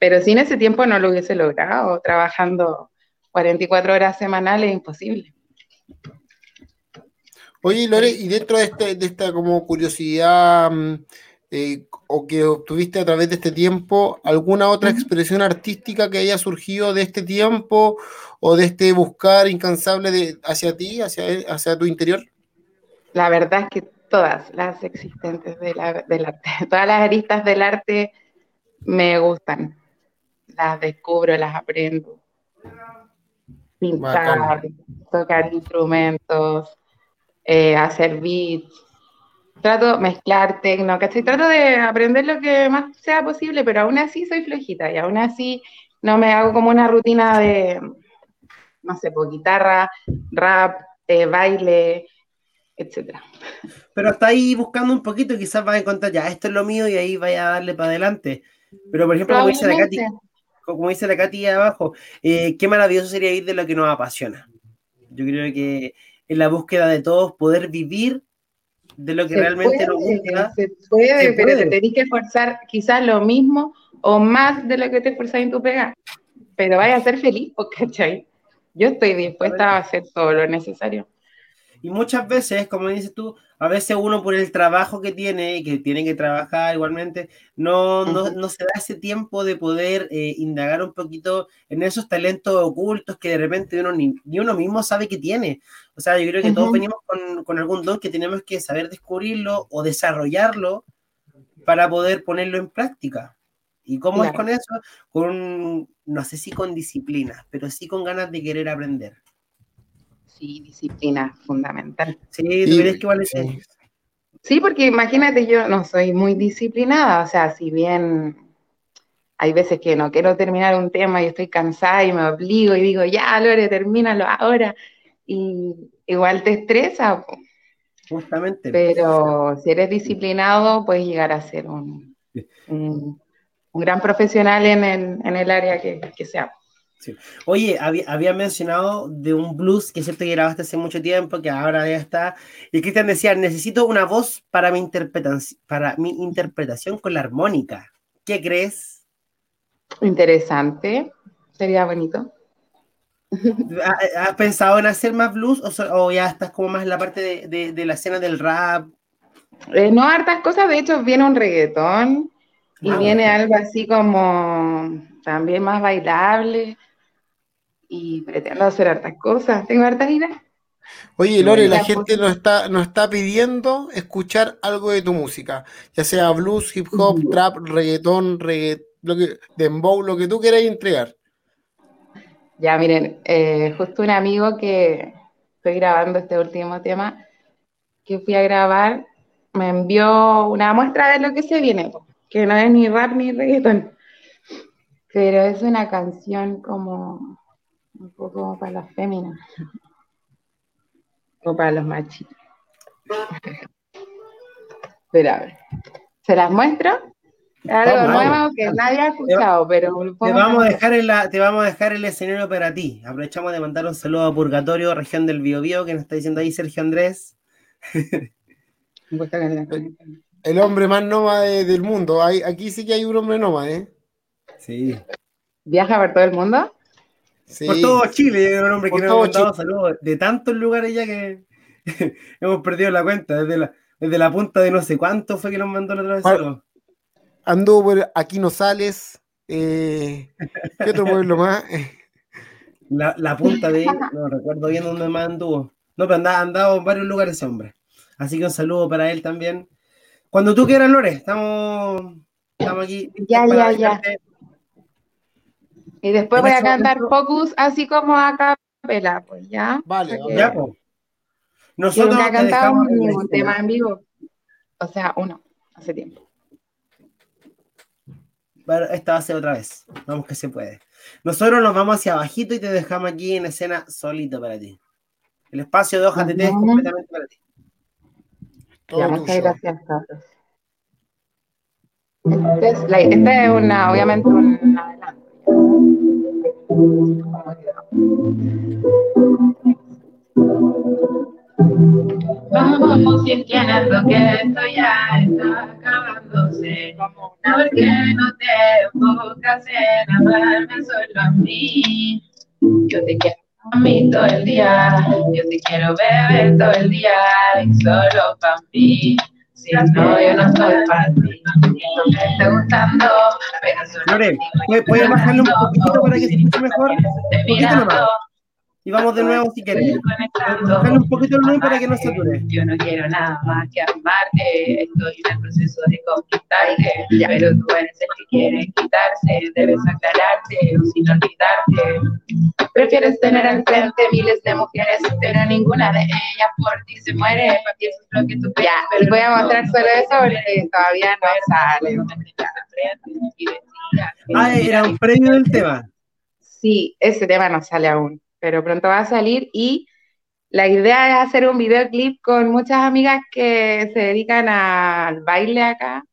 Pero sin ese tiempo no lo hubiese logrado, trabajando 44 horas semanales, imposible. Oye, Lore, y dentro de, este, de esta como curiosidad mm, eh, o que obtuviste a través de este tiempo, ¿alguna otra expresión artística que haya surgido de este tiempo o de este buscar incansable de, hacia ti, hacia, hacia tu interior? la verdad es que todas las existentes del arte, todas las aristas del arte me gustan. Las descubro, las aprendo. Pintar, tocar instrumentos, eh, hacer beats. Trato de mezclar tecno, ¿cachai? Trato de aprender lo que más sea posible, pero aún así soy flojita y aún así no me hago como una rutina de, no sé, pues, guitarra, rap, eh, baile, etcétera. Pero hasta ahí buscando un poquito, quizás vas a encontrar, ya, esto es lo mío y ahí vaya a darle para adelante. Pero, por ejemplo, como dice la Katy, como dice la Katy abajo, eh, qué maravilloso sería ir de lo que nos apasiona. Yo creo que en la búsqueda de todos poder vivir de lo que realmente nos gusta. Se puede, pero te tenés que esforzar quizás lo mismo o más de lo que te esforzas en tu pega. Pero vaya a ser feliz, ¿cachai? Yo estoy dispuesta a hacer todo lo necesario. Y muchas veces, como dices tú, a veces uno por el trabajo que tiene, que tiene que trabajar igualmente, no, no, se da ese tiempo de poder eh, indagar un poquito en esos talentos ocultos que de repente uno ni, uno mismo sabe que tiene. O sea, yo creo que todos venimos con, con, algún don que tenemos que saber descubrirlo o desarrollarlo para poder ponerlo en práctica. ¿Y cómo es con eso? Con, no sé si con disciplina, pero sí con ganas de querer aprender sí, disciplina fundamental. Sí, ¿tú crees que vale sí. sí, porque imagínate, yo no soy muy disciplinada, o sea, si bien hay veces que no quiero terminar un tema y estoy cansada y me obligo y digo, ya, Lore, termínalo ahora. Y igual te estresa. Justamente. Pero si eres disciplinado, puedes llegar a ser un, un, gran profesional en el, en el área que, que Oye, había, mencionado de un blues que siento que grabaste hace mucho tiempo, que ahora ya está. Y Cristian decía, necesito una voz para mi, interpretación, para mi interpretación con la armónica. ¿Qué crees? Interesante. Sería bonito. ¿Has pensado en hacer más blues o, ya estás como más en la parte de, la escena del rap? Eh, no, hartas cosas. De hecho, viene un reggaetón y ah, viene algo así como también más bailable y pretendo hacer hartas cosas. Tengo hartas ideas. Oye, Lore, la gente nos está, nos está pidiendo escuchar algo de tu música, ya sea blues, hip hop, trap, reggaetón, reggaetón, lo que, dembow, lo que tú quieras entregar. Ya, miren, eh, justo un amigo que estoy grabando este último tema, que fui a grabar, me envió una muestra de lo que se viene, que no es ni rap ni reggaetón, pero es una canción como un poco para las féminas. O para los machitos. Pero a ver. ¿Se las muestro? Algo nuevo que nadie ha escuchado, pero te vamos, a dejar el, te vamos a dejar el escenario para ti. Aprovechamos de mandar un saludo a Purgatorio, región del Biobío, que nos está diciendo ahí Sergio Andrés. el hombre más nómade del mundo. aquí sí que hay un hombre nómade. ¿eh? Sí. ¿Viaja por todo el mundo? Por todo Chile, un hombre que nos ha mandado saludos de tantos lugares ya que hemos perdido la cuenta. Desde la, desde la punta de no sé cuánto fue que nos mandó la otra vez. Anduvo por Aquí no sales. Eh, ¿Qué otro pueblo más? La, la, punta de no recuerdo bien dónde más anduvo. No, pero andaba, andado en varios lugares ese hombre. Así que un saludo para él también. Cuando tú quieras, Lore, estamos, estamos aquí. Ya, ya, ya. Y después voy a cantar Focus así como a capela, pues ya. Vale, ya, pues. Nosotros nunca he cantado ningún tema en vivo. O sea, uno, hace tiempo. Bueno, esta va a ser otra vez. Vamos que se puede. Nosotros nos vamos hacia abajito y te dejamos aquí en escena solito para ti. El espacio de hojas de té es completamente para ti. Ya, muchas gracias, Carlos. Esta es, una, obviamente, un adelanto. Vamos sintiendo que esto ya está acabándose. Porque no te enfocas en amarme solo a mí. Yo te quiero a mí todo el día. Yo te quiero beber todo el día y solo para mí. Si no, yo no estoy para ti. me está gustando, Lore, ¿puedes bajarle un poquito para que se escuche mejor? Un poquito nomás. Y vamos de nuevo si quieres. Bajarle un poquito el volumen para que no se dure. Yo no quiero nada más que amarte. Estoy en el proceso de conquistarte. Pero tú eres el que quiere quitarse. Debes aclararte o sin olvidarte. Prefieres tener al frente miles de mujeres, pero ninguna de ellas por ti se muere. Eso es lo que tú Ya, les voy a mostrar solo eso porque todavía no sale. Ah, era un premio del tema. Sí, ese tema no sale aún pero pronto va a salir y la idea es hacer un videoclip con muchas amigas que se dedican al baile acá,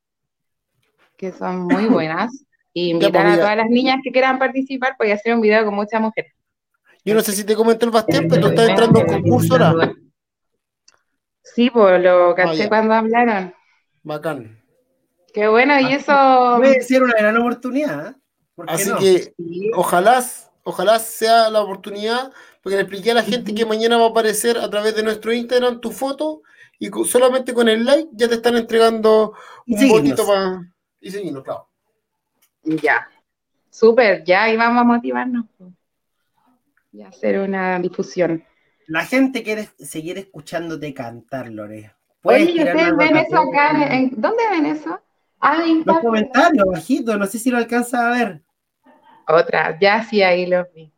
que son muy buenas, y invitar a todas las niñas que quieran participar, pues hacer un video con muchas mujeres. Yo no sé si te comentó el Bastián, pero tú estás entrando a un concurso ahora. Sí, pues lo caché ah, cuando hablaron. Bacán. Qué bueno, y eso. Puede ser una gran oportunidad. ¿eh? Así que, ojalá ojalá sea la oportunidad, porque le expliqué a la gente que mañana va a aparecer a través de nuestro Instagram tu foto y solamente con el like ya te están entregando un botito para... Y seguirnos, claro. Ya. Súper, ya, y vamos a motivarnos y hacer una difusión. La gente quiere seguir escuchándote cantar, Lore. Oye, ustedes ven eso acá, ¿dónde ven eso? Ah, en los comentarios, bajito, no sé si lo alcanza a ver. Otra, ya sí, ahí los vi.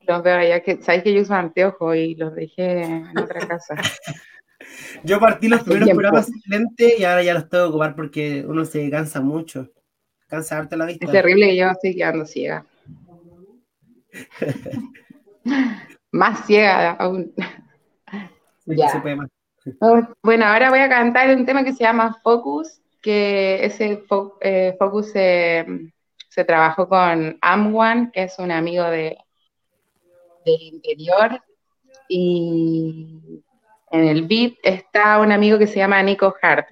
Los veo ya que, sabes que yo uso anteojos y los dejé en otra casa. yo partí los primeros programas excelentes y ahora ya los tengo que ocupar porque uno se cansa mucho. cansa harto la vista. Es terrible que yo estoy quedando ciega. más ciega aún. ya. Bueno, ahora voy a cantar un tema que se llama Focus, que ese eh, Focus se trabajó con Amwan, que es un amigo de, del interior, y en el beat está un amigo que se llama Nico Hart.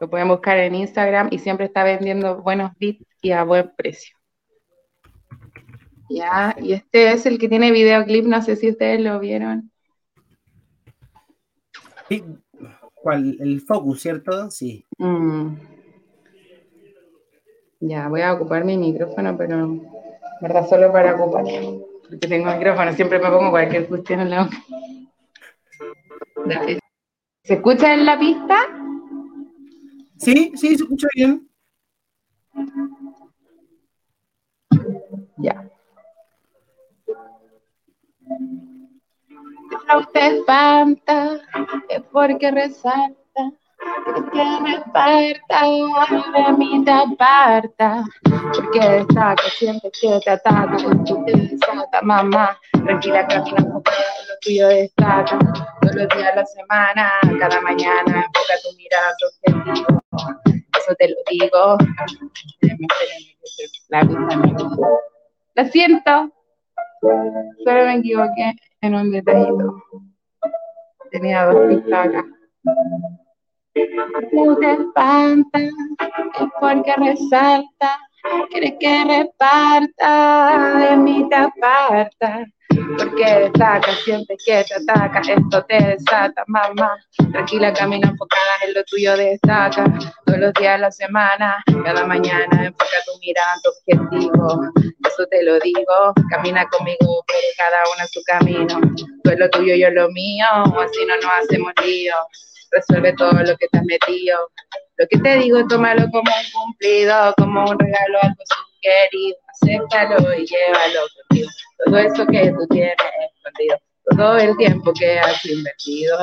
Lo pueden buscar en Instagram y siempre está vendiendo buenos beats y a buen precio. Ya, y este es el que tiene videoclip, no sé si ustedes lo vieron. ¿Cuál? El Focus, ¿cierto? Sí. Mm. Ya, voy a ocupar mi micrófono, pero verdad solo para ocupar. Porque tengo micrófono, siempre me pongo cualquier cuestión en la boca. ¿Se escucha en la pista? Sí, sí, se escucha bien. Ya. Usted espanta, es porque resalta que me aparta, de mí te aparta, porque destaca, siempre que te ataca, tú te desata, mamá, tranquila, camina, lo tuyo destaca, todos los días de la semana, cada mañana, enfoca tu mirada, tu eso te lo digo, la siento, solo me equivoqué en un detallito, tenía dos pistas acá. No te espanta, es porque resalta, quiere que reparta, de mí te aparta, porque destaca, siente que te ataca, esto te desata, mamá, tranquila, camina enfocada en lo tuyo, destaca, todos los días de la semana, cada mañana, enfoca tu mirada, tu objetivo, eso te lo digo, camina conmigo, pero cada uno en su camino, tú es lo tuyo, yo lo mío, así no nos hacemos lío. Resuelve todo lo que te has metido. Lo que te digo, tómalo como un cumplido, como un regalo, algo sugerido. Acéptalo y llévalo contigo. Todo eso que tú tienes escondido, todo el tiempo que has invertido.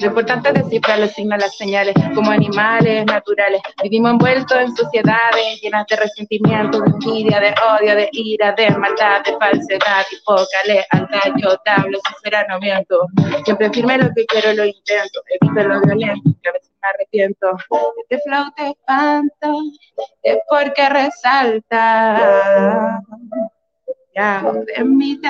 Lo importante es descifrar los signos, las señales, como animales naturales. Vivimos envueltos en sociedades llenas de resentimiento, de envidia, de odio, de ira, de maldad, de falsedad y poca lealtad. Yo te hablo miento. Siempre firme lo que quiero, lo intento. Evito lo violento, que a veces arrepiento. Este flow te espanta, es porque resalta. De mí te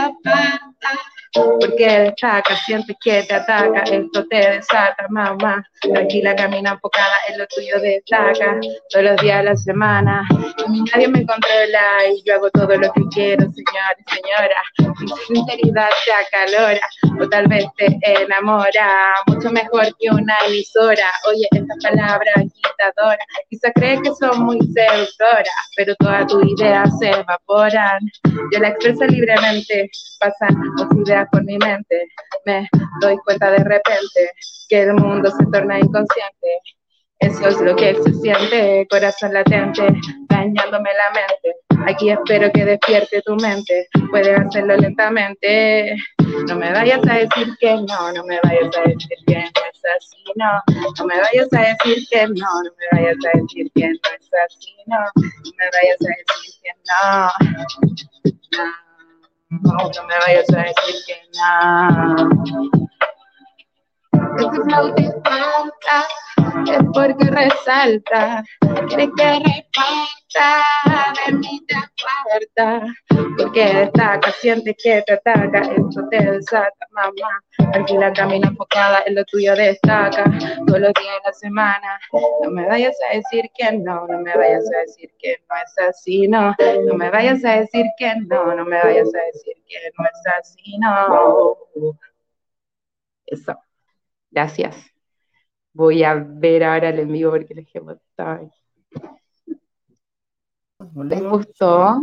porque destaca, sientes que te ataca, esto te desata, mamá. Tranquila, camina enfocada en lo tuyo, destaca todos los días de la semana. Nadie me controla y yo hago todo lo que quiero, señor y señora. Mi sinceridad te acalora o tal vez te enamora, mucho mejor que una emisora. Oye, estas palabras agitadoras, quizás crees que son muy seductoras, pero todas tus ideas se evaporan. Yo la expreso libremente, pasan las ideas por mi mente, me doy cuenta de repente que el mundo se torna inconsciente. Eso es lo que se siente, corazón latente, dañándome la mente. Aquí espero que despierte tu mente, puedes hacerlo lentamente. No me vayas a decir que no, no me vayas a decir que no es así, no. No me vayas a decir que no, no me vayas a decir que no es así, no. No me vayas a decir que no. no. No, no me vayas a decir que nada. Este flow te espanta, es porque resalta, quiere que reparta, de mí te aparta, porque destaca, siente que te ataca, esto te desata, mamá, la camina enfocada en lo tuyo destaca, todos los días de la semana, no me vayas a decir que no, no me vayas a decir que no es así, no, no me vayas a decir que no, no me vayas a decir que no es así, no. Eso. Gracias. Voy a ver ahora el envío porque les dije está ahí. ¿Les gustó?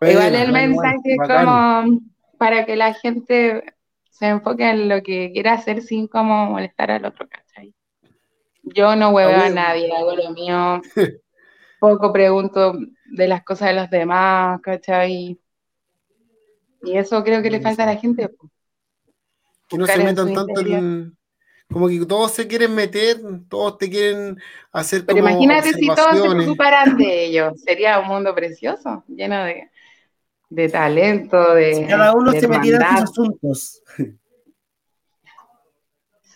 Igual el mensaje es como para que la gente se enfoque en lo que quiera hacer sin como molestar al otro, ¿cachai? Yo no huevo a nadie, hago lo mío. Poco pregunto de las cosas de los demás, ¿cachai? Y eso creo que le falta a la gente. Que no se metan tanto en, como que todos se quieren meter, todos te quieren hacer Pero imagínate si todos se preocuparan de ello, sería un mundo precioso, lleno de, de talento, de. cada uno se metiera en sus asuntos.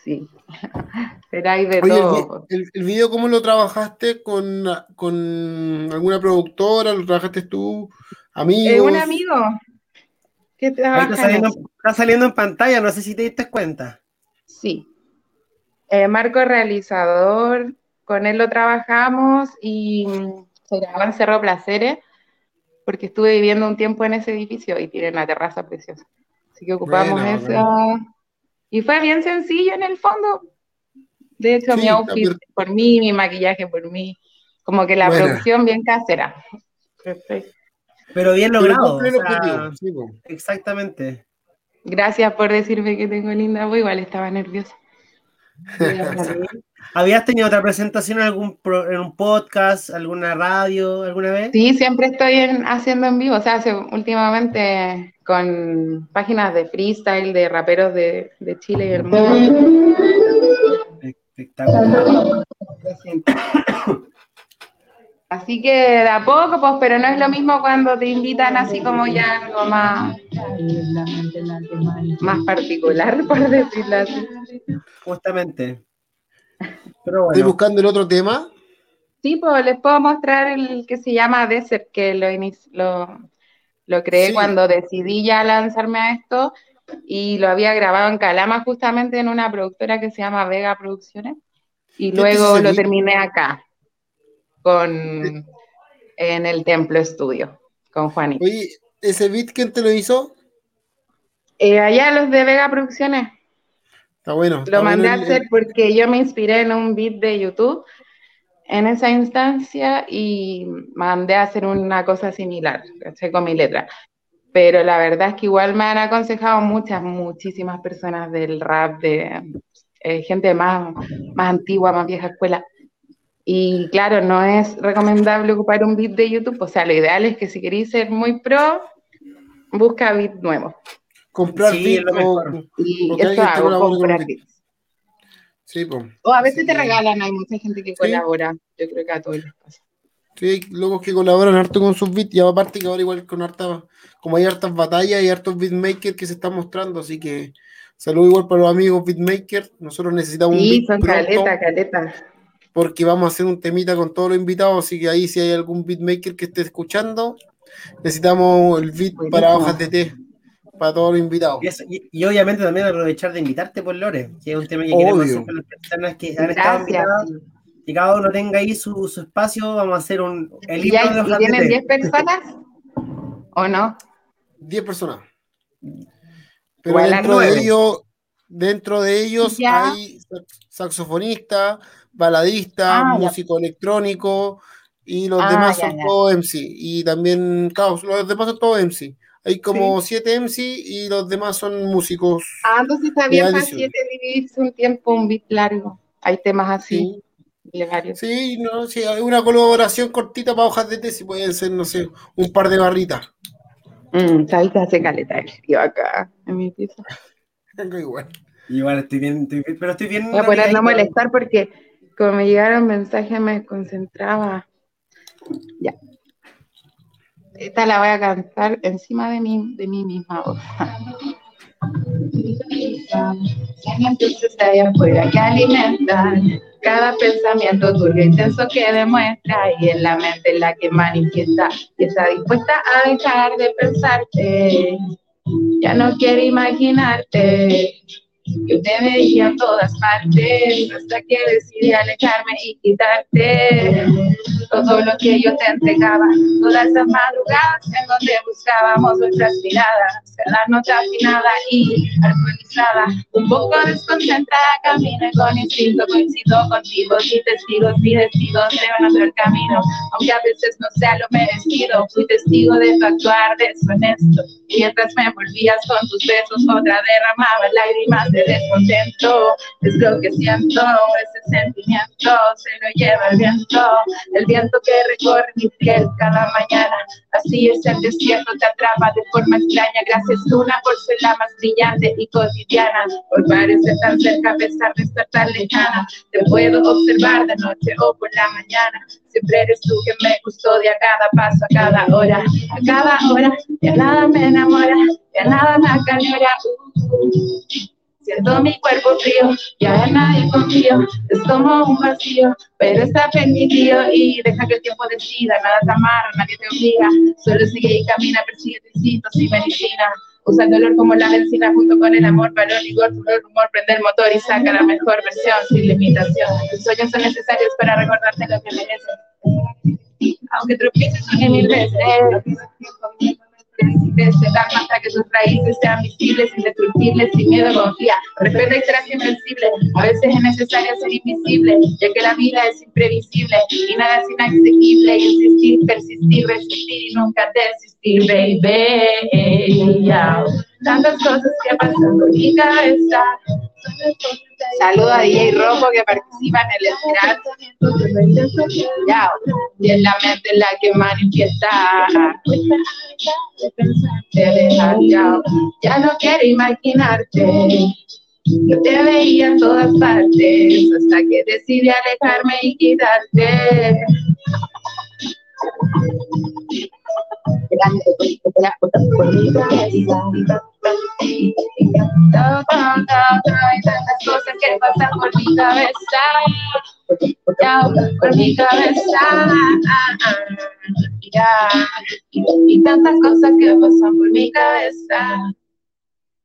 Sí. Pero hay de todo. El, el, video, ¿cómo lo trabajaste? ¿Con, con alguna productora? ¿Lo trabajaste tú? ¿Amigos? Eh, un amigo. ¿Qué está saliendo, está saliendo en pantalla, no sé si te diste cuenta. Sí. Eh, Marco realizador, con él lo trabajamos y se grabó en Cerro Placeres porque estuve viviendo un tiempo en ese edificio y tiene una terraza preciosa. Así que ocupamos eso. Y fue bien sencillo en el fondo. De hecho, mi outfit por mí, mi maquillaje por mí. Como que la producción bien casera. Pero bien logrado. exactamente. Gracias por decirme que tengo linda voz, igual estaba nerviosa. ¿Habías tenido otra presentación en algún en un podcast, alguna radio, alguna vez? Sí, siempre estoy haciendo en vivo, o sea, últimamente con páginas de freestyle de raperos de, de Chile y el mundo. Espectacular. Así que de a poco, pues, pero no es lo mismo cuando te invitan así como ya algo más, más particular, por decirlo así. Justamente. Estoy buscando el otro tema. Sí, pues les puedo mostrar el que se llama Desert, que lo, lo, lo creé cuando decidí ya lanzarme a esto y lo había grabado en Calama justamente en una productora que se llama Vega Producciones y luego lo terminé acá con en el Templo Estudio, con Juanito. Oye, ¿ese beat quién te lo hizo? Eh, allá los de Vega Producciones. Está bueno. lo mandé a hacer porque yo me inspiré en un beat de YouTube en esa instancia y mandé a hacer una cosa similar, con mi letra. Pero la verdad es que igual me han aconsejado muchas, muchísimas personas del rap, de eh, gente más, más antigua, más vieja escuela, y claro, no es recomendable ocupar un beat de YouTube, o sea, lo ideal es que si queréis ser muy pro, busca beat nuevo. Comprar sí, beat y eso hago, comprar beats. Sí, pues. O a veces te regalan, hay mucha gente que colabora, yo creo que a todos les pasa. Sí, hay locos que colaboran harto con sus beats y aparte que ahora igual con harta, como hay hartas batallas y hartos beatmakers que se están mostrando, así que saludo igual para los amigos beatmakers, nosotros necesitamos un beat son caleta, caleta porque vamos a hacer un temita con todos los invitados, así que ahí si hay algún beatmaker que esté escuchando, necesitamos el beat para hojas de té, para todos los invitados. Y, obviamente también aprovechar de invitarte por Lore, que es un tema que queremos hacer con las personas que han estado invitadas. Que cada uno tenga ahí su, espacio, vamos a hacer un... El ¿Y, hay, ¿y tienen 10 personas? ¿O no? 10 personas. Pero dentro de, ellos, dentro de ellos hay saxofonista, baladista, ah, músico electrónico, y los ah, demás son todos MC. Y también, claro, los demás son todos MC. Hay como siete MC y los demás son músicos. Ah, entonces está bien para siete dividirse un tiempo, un beat largo. Hay temas así. Sí. no, sí, hay una colaboración cortita para hojas de té, si pueden ser, no sé, un par de barritas. Mm, sabes que hace caleta de acá, en mi pieza. igual. Igual estoy bien, pero estoy bien. Voy a poner no molestar porque como me llegaron mensajes me concentraba. Ya. Esta la voy a cantar encima de mí, de mí misma. Entonces allá afuera que alimentan cada pensamiento tuyo intenso que demuestra y en la mente la que manifiesta y está dispuesta a dejar de pensarte. Ya no quiere imaginarte yo te veía en todas partes hasta que decidí alejarme y quitarte todo lo que yo te entregaba. Todas esas madrugadas en donde buscábamos nuestras miradas, cada nota afinada y armonizada. Un poco desconcentrada, caminé con instinto, coincido contigo. Mi testigos, mi destino, deben hacer el camino, aunque a veces no sea lo merecido. Fui testigo de tu actuar deshonesto. Mientras me envolvías con tus besos, otra derramaba lágrimas de descontento. Es lo que siento, ese sentimiento se lo lleva el viento. Viento que recorre mi piel cada mañana. Así es el desierto, te atrapa de forma extraña. Gracias luna por ser la más brillante y cotidiana. Por parecer tan cerca a pesar de estar tan lejana. Te puedo observar de noche o por la mañana. Siempre eres tú que me custodia cada paso, a cada hora, a cada hora. Ya nada me enamora, ya nada me acalora. Siento mi cuerpo frío, ya nadie confío, es como un vacío, pero está permitido y deja que el tiempo decida, nada te amarra, nadie te obliga, solo sigue y camina, persigue distintos y medicina. Usa el dolor como la benzina junto con el amor, valor, rigor, furor, humor, prende el motor y saca la mejor versión sin limitación. Tus sueños son necesarios para recordarte lo que mereces. Aunque tropieces una mil veces se dan hasta que sus raíces sean visibles, indestructibles, sin miedo confía, respeta y serás invencible, a veces es necesario ser invisible, ya que la vida es imprevisible y nada es inaccesible, insistir, persistir, resistir y nunca desistir, baby, tantas cosas que pasan por mi cabeza, Saludo a DJ Rojo que participa en el Scratch. Y es la mente la que manifiesta. Ya no quiero imaginarte. Yo te veía en todas partes hasta que decidí alejarme y quitarte tantas cosas que pasan por mi cabeza, por mi cabeza, y tantas cosas que pasan por mi cabeza.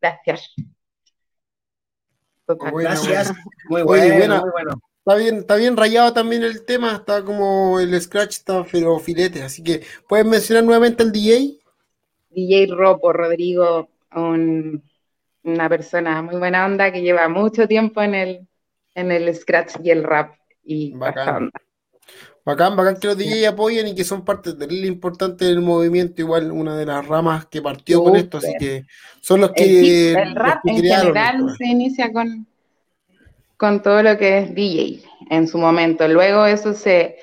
Gracias. Gracias. Muy bueno, muy bueno. Está bien, está bien rayado también el tema, está como el scratch está pero filete, así que ¿puedes mencionar nuevamente el DJ? DJ Ropo, Rodrigo, una persona muy buena onda que lleva mucho tiempo en el, en el scratch y el rap y bacán. Bacán, bacán que los DJ apoyen y que son parte del importante del movimiento, igual una de las ramas que partió con esto, así que son los que... El, rap en general se inicia con con todo lo que es DJ en su momento. Luego eso se,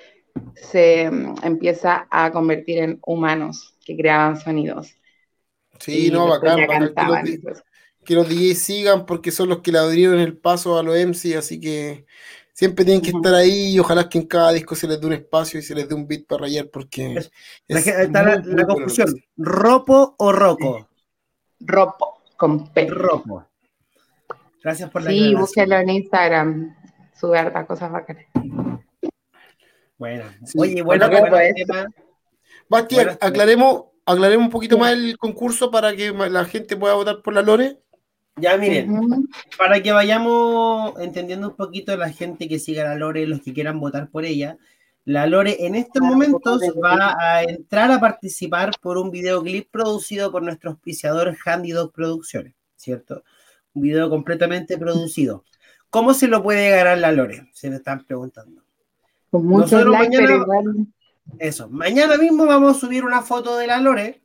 se mm, empieza a convertir en humanos que creaban sonidos. Sí, no, bacán, que, los, DJs sigan porque son los que le abrieron el paso a los MC, así que siempre tienen que estar ahí y ojalá que en cada disco se les dé un espacio y se les dé un beat para rayar porque... está la, confusión, ¿ropo o roco? Ropo, con P. Ropo. Gracias por la Sí, búsquelo en Instagram. Sube harta cosas bacanas. Bueno, oye, bueno, bueno tema. Bastián, aclaremos, aclaremos un poquito más el concurso para que la gente pueda votar por la Lore. Ya, miren, para que vayamos entendiendo un poquito la gente que siga la Lore, los que quieran votar por ella, la Lore en estos momentos va a entrar a participar por un videoclip producido por nuestro auspiciador Handy Dog Producciones, ¿cierto? Un video completamente producido. ¿Cómo se lo puede ganar la Lore? Se me están preguntando. Con muchos likes, mañana, Eso, mañana mismo vamos a subir una foto de la Lore,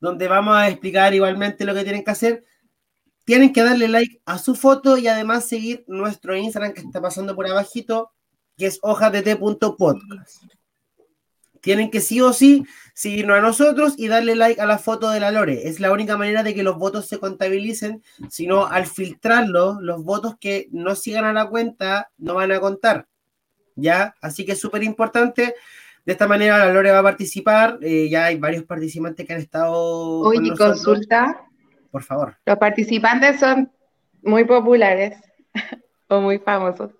donde vamos a explicar igualmente lo que tienen que hacer. Tienen que darle like a su foto y además seguir nuestro Instagram que está pasando por abajito, que es hojasdt.podcast tienen que sí o sí seguirnos a nosotros y darle like a la foto de la Lore. Es la única manera de que los votos se contabilicen, sino al filtrarlo, los votos que no sigan a la cuenta no van a contar. ¿Ya? Así que es súper importante. De esta manera la Lore va a participar. Eh, ya hay varios participantes que han estado. Oye, consulta. Por favor. Los participantes son muy populares o muy famosos.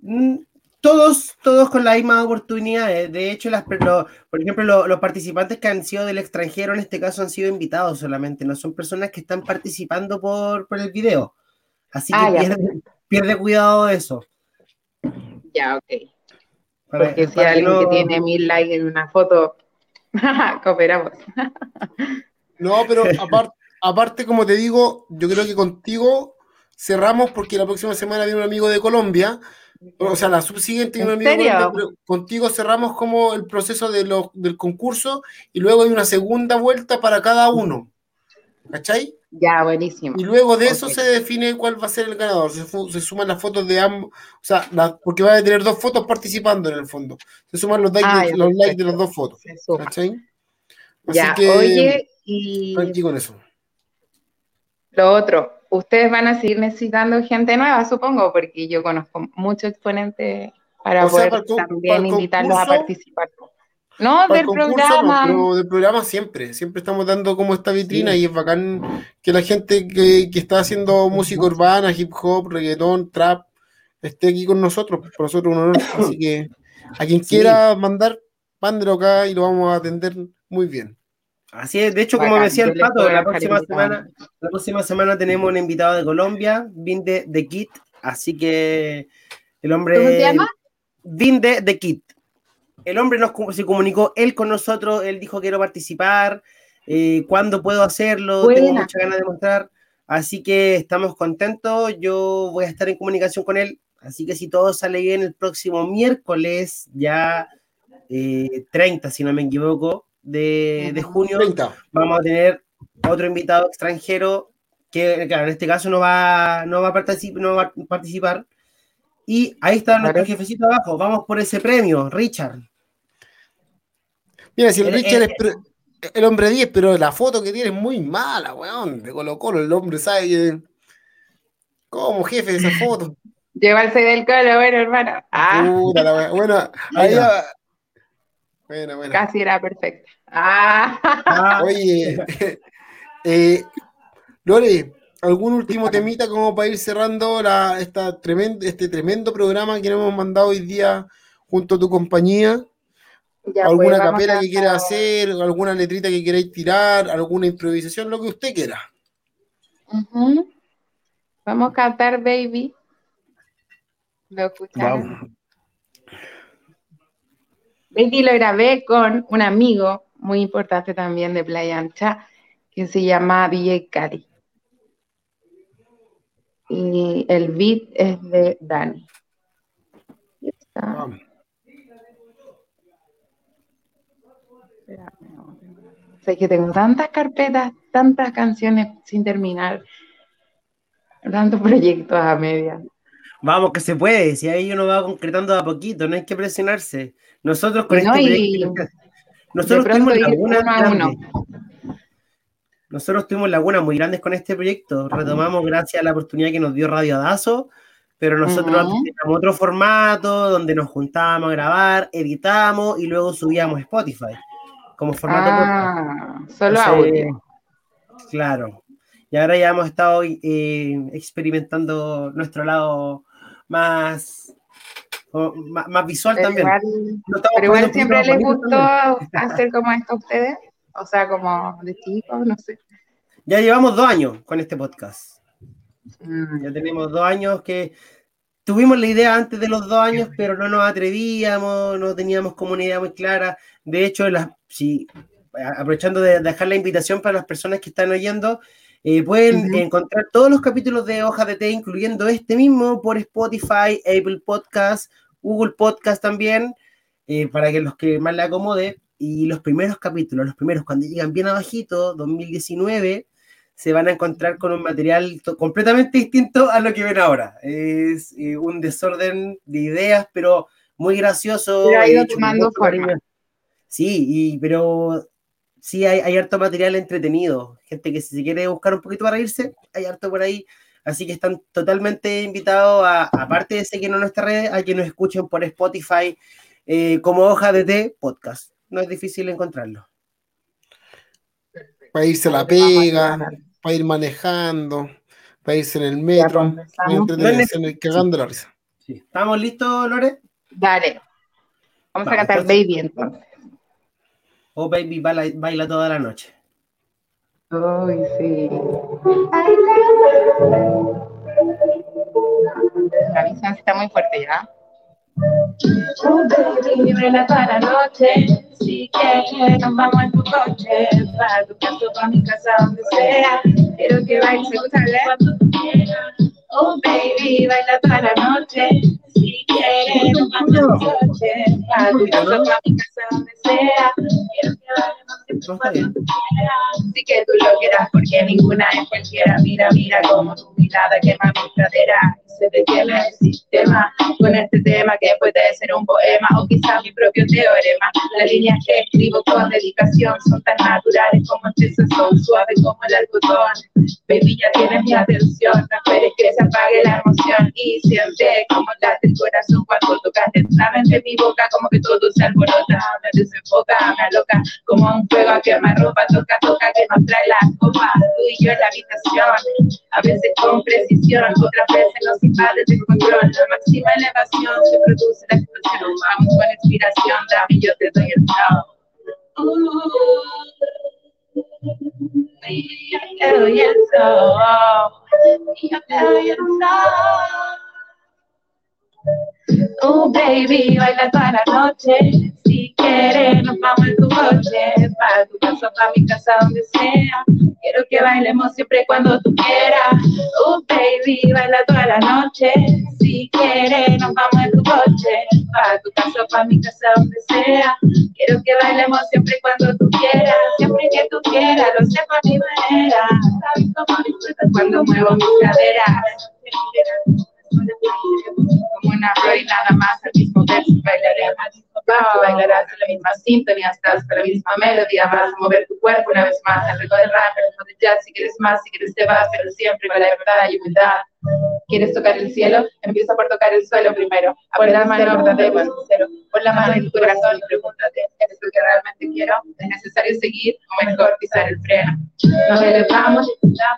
Mm, todos, todos con la misma oportunidad. De hecho, las, por ejemplo, los participantes que han sido del extranjero en este caso han sido invitados solamente, no son personas que están participando por, por el video. Así que ah, pierde, cuidado de eso. Ya, ok. Porque si hay alguien que tiene mil likes en una foto, cooperamos. no, pero aparte, aparte, como te digo, yo creo que contigo cerramos porque la próxima semana viene un amigo de Colombia o sea, la subsiguiente, contigo cerramos como el proceso de lo, del concurso y luego hay una segunda vuelta para cada uno. ¿Cachai? Ya, buenísimo. Y luego de eso se define cuál va a ser el ganador. Se, suman las fotos de ambos, o sea, porque va a tener dos fotos participando en el fondo. Se suman los likes, ah, de, los likes de las dos fotos. ¿Cachai? Así ya, que, oye, y. con eso. Lo otro, ustedes van a seguir necesitando gente nueva, supongo, porque yo conozco muchos exponentes para poder también invitarlos a participar. No, del programa. pero del programa siempre, siempre estamos dando como esta vitrina y es bacán que la gente que, está haciendo música urbana, hip hop, reggaetón, trap, esté aquí con nosotros, por nosotros un honor. Así que a quien quiera mandar, mándelo acá y lo vamos a atender muy bien. Así es, de hecho, como decía el Pato, la próxima semana, la próxima semana tenemos un invitado de Colombia, Vinde de Kit, así que el hombre. ¿Cómo se llama? Vinde de Kit. El hombre nos, se comunicó él con nosotros, él dijo quiero participar, eh, cuándo puedo hacerlo, tengo muchas ganas de mostrar, así que estamos contentos, yo voy a estar en comunicación con él, así que si todo sale bien el próximo miércoles, ya 30 eh, si no me equivoco, de, junio, vamos a tener otro invitado extranjero que, claro, en este caso no va, no va, a, no va a participar. Y ahí está nuestro jefecito abajo. Vamos por ese premio, Richard. Mira, si el, Richard es el hombre 10, pero la foto que tiene es muy mala, weón. De Colo Colo, el hombre sabe ¿Cómo, jefe, de esa foto? Llevarse del colo, bueno, hermano. Ah. Puta la Bueno, ahí bueno, bueno. Casi era perfecta. Ah. ah. Oye, eh, Lore, ¿algún último temita como para ir cerrando la, esta tremendo, este tremendo programa que nos hemos mandado hoy día junto a tu compañía? ¿Alguna pues, capela que quiera hacer? ¿Alguna letrita que queráis tirar? ¿Alguna improvisación? Lo que usted quiera. Vamos a cantar Baby. Lo escucharon. Baby lo grabé con un amigo muy importante también de Playa Ancha, que se llama DJ Cari. Y el beat es de Dani. Sé que tengo tantas carpetas, tantas canciones sin terminar, tantos proyectos a media. Vamos, que se puede, si ahí uno va concretando a poquito, no hay que presionarse. Nosotros con este proyecto, nosotros tuvimos lagunas. Nosotros tuvimos lagunas muy grandes con este proyecto. Retomamos gracias a la oportunidad que nos dio Radio Dazo, pero nosotros teníamos otro formato donde nos juntábamos a grabar, editamos y luego subíamos Spotify como formato. Ah, solo audio. Claro. Y ahora ya hemos estado eh, experimentando nuestro lado más más, visual también. pero igual siempre les gustó hacer como esto a ustedes, o sea, como de chicos, no sé. Ya llevamos dos años con este podcast. Mm. Ya tenemos dos años que tuvimos la idea antes de los dos años, pero no nos atrevíamos, no teníamos como una idea muy clara. De hecho, si, aprovechando de dejar la invitación para las personas que están oyendo, eh, pueden encontrar todos los capítulos de Hoja de Té, incluyendo este mismo, por Spotify, Apple Podcast, Google Podcast también, eh, para que los que más le acomode. Y los primeros capítulos, los primeros, cuando llegan bien abajito, 2019, se van a encontrar con un material completamente distinto a lo que ven ahora. Es eh, un desorden de ideas, pero muy gracioso. Pero ha ido tomando forma. Sí, y, pero sí hay, hay, harto material entretenido. Gente que si se quiere buscar un poquito para irse, hay harto por ahí. Así que están totalmente invitados, a, aparte de seguirnos en nuestra red, a que nos escuchen por Spotify eh, como hoja de té podcast. No es difícil encontrarlo. Para irse a la pega, para ir manejando, para irse en el metro, para cagando la risa. ¿Estamos listos, Lore? Dale. Vamos a cantar Baby entonces. Oh, Baby baila, baila toda la noche. Ay, sí. La visión está muy fuerte ya. Baila toda la noche, si quieres nos vamos en tu coche, para tu casa, para mi casa, donde sea, quiero que bailes, ¿se gusta. Oh baby, baila toda la noche, si que bailes, No está bien. Sí que tú lo quieras porque ninguna es cualquiera. Mira, mira como tu mirada quema mi pradera se detiene el sistema con este tema que puede ser un poema o quizá mi propio teorema. Las líneas que escribo con dedicación son tan naturales como este son suaves como el algodón. Baby, ya tienes mi atención, no esperes que se apague la emoción y siente como late el corazón cuando tocas lentamente mi boca, como que todo se alborota, me desenfoca, me aloca, como un fuego que me ropa, toca, toca, que nos trae la copa, tú y yo en la habitación, a veces con precisión, otras veces nos invade de control, la máxima elevación se produce la explosión, vamos con inspiración, dame yo te doy el chao. Y yo te doy el sol, yo te doy el sol. Oh, baby, baila toda la noche. Si quieres, nos vamos en tu coche. Para tu casa, para mi casa, donde sea. Quiero que bailemos siempre cuando tú quieras. Oh, baby, baila toda la noche. Si quieres, nos vamos en tu coche. Para tu casa, para mi casa, donde sea. Quiero que bailemos siempre cuando tú quieras. Siempre que tú quieras, lo sé por mi manera. Sabes cómo disfrutas cuando muevo mis caderas como una y nada más al mismo verso bailaré bailarás en la misma sintonía, estás con la misma melodía, vas a mover tu cuerpo una vez más, al ritmo de rap, al ritmo de jazz, si quieres más, si quieres te vas, pero siempre con la verdad y humildad. ¿Quieres tocar el cielo? Empieza por tocar el suelo primero. Pon la mano verdadero, sincero. Pon la mano en tu corazón y pregúntate, ¿es lo que realmente quiero? ¿Es necesario seguir o mejor pisar el freno? Nos elevamos,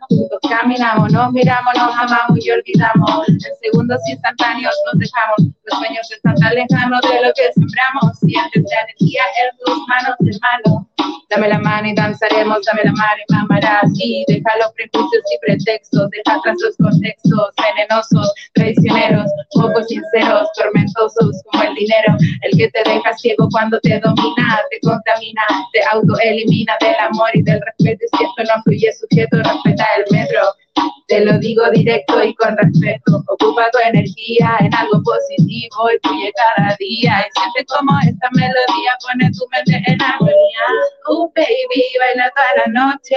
juntos caminamos, nos miramos, nos amamos y olvidamos. En segundos instantáneos nos dejamos. Los sueños están tan lejanos de lo que sembramos. Sientes la energía en tus manos, hermano. Dame la mano y danzaremos, dame la mano y mamarás. Y deja los prejuicios y pretextos, deja atrás los contextos venenosos, traicioneros, poco sinceros, tormentosos como el dinero, el que te deja ciego cuando te domina, te contamina, te autoelimina del amor y del respeto. Y si esto no fluye sujeto, respeta el metro. Te lo digo directo y con respeto. Ocupa tu energía en algo positivo y fluye cada día. Y siente como esta melodía pone tu mente en armonía. Oh, baby, baila toda la noche.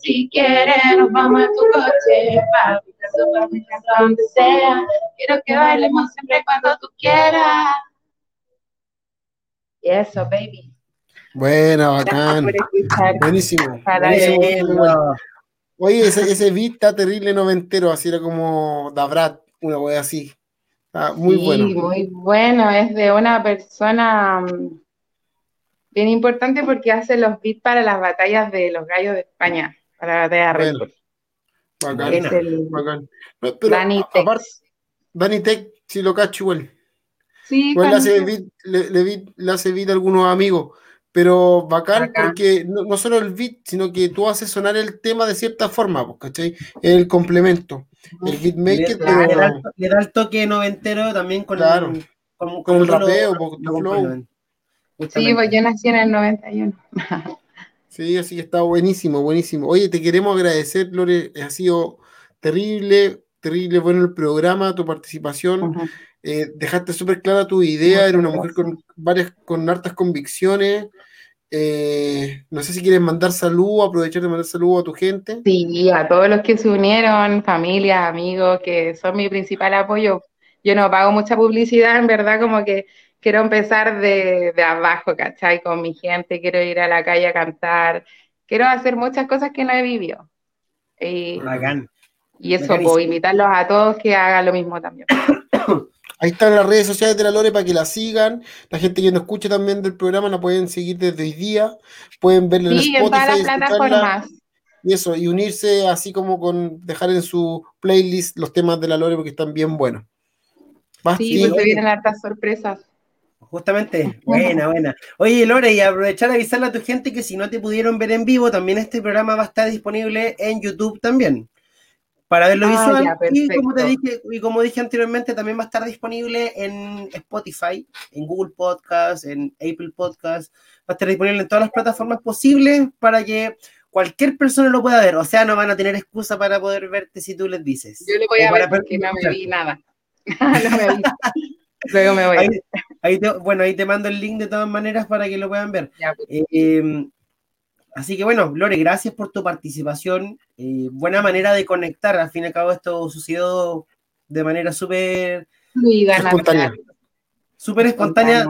Si quieres, nos vamos en tu coche. Papi, para mi casa, donde sea. Quiero que bailemos siempre cuando tú quieras. Y eso, baby. Buena, bacán. Buenísimo. buenísimo. Oye, ese, ese beat está terrible noventero, así era como Dabrat, una wea así. muy sí, bueno. Muy bueno, es de una persona mm, bien importante porque hace los beats para las batallas de los gallos de España, para la batalla de bueno, Bacán, es el bacán. Pero, Dani Tech. Dani Tech, si lo cacho igual. Sí, igual le hace, beat, le, le, le hace beat a algunos amigos pero bacán, porque no, solo el beat, sino que tú haces sonar el tema de cierta forma, pues, ¿cachai? El complemento. El beatmaker, le, pero... le, da, el toque noventero también con, el, con, el rapeo, pues, flow. Sí, pues yo nací en el 91. sí, así que está buenísimo, buenísimo. Oye, te queremos agradecer, Lore, ha sido terrible, terrible bueno el programa, tu participación. Eh, dejaste súper clara tu idea, era una mujer con varias, con hartas convicciones. Eh, no sé si quieres mandar salud, aprovechar de mandar salud a tu gente. Sí, a todos los que se unieron, familia, amigos, que son mi principal apoyo. Yo no pago mucha publicidad, en verdad, como que quiero empezar de, de abajo, ¿cachai? Con mi gente, quiero ir a la calle a cantar, quiero hacer muchas cosas que no he vivido. Y, y eso, puedo invitarlos a todos que hagan lo mismo también. Ahí están las redes sociales de la Lore para que la sigan. La gente que nos escucha también del programa la pueden seguir desde hoy día. Pueden verla en Spotify. En todas las plataformas. Y eso, y unirse así como con dejar en su playlist los temas de la Lore porque están bien buenos. sí, porque se vienen hartas sorpresas. Justamente, buena, buena. Oye, Lore, y aprovechar a avisarle a tu gente que si no te pudieron ver en vivo, también este programa va a estar disponible en YouTube también. Para verlo ah, visual, y, como te dije, y como dije anteriormente, también va a estar disponible en Spotify, en Google Podcast, en Apple Podcast, va a estar disponible en todas las plataformas posibles para que cualquier persona lo pueda ver. O sea, no van a tener excusa para poder verte si tú les dices. Yo le voy a ver porque no me vi nada. no me vi. Luego me voy. Ahí, bueno, ahí te mando el link de todas maneras para que lo puedan ver. Pues. eh, Así que bueno, Lore, gracias por tu participación. Eh, buena manera de conectar. Al fin y al cabo, esto sucedió de manera súper espontánea. Súper espontánea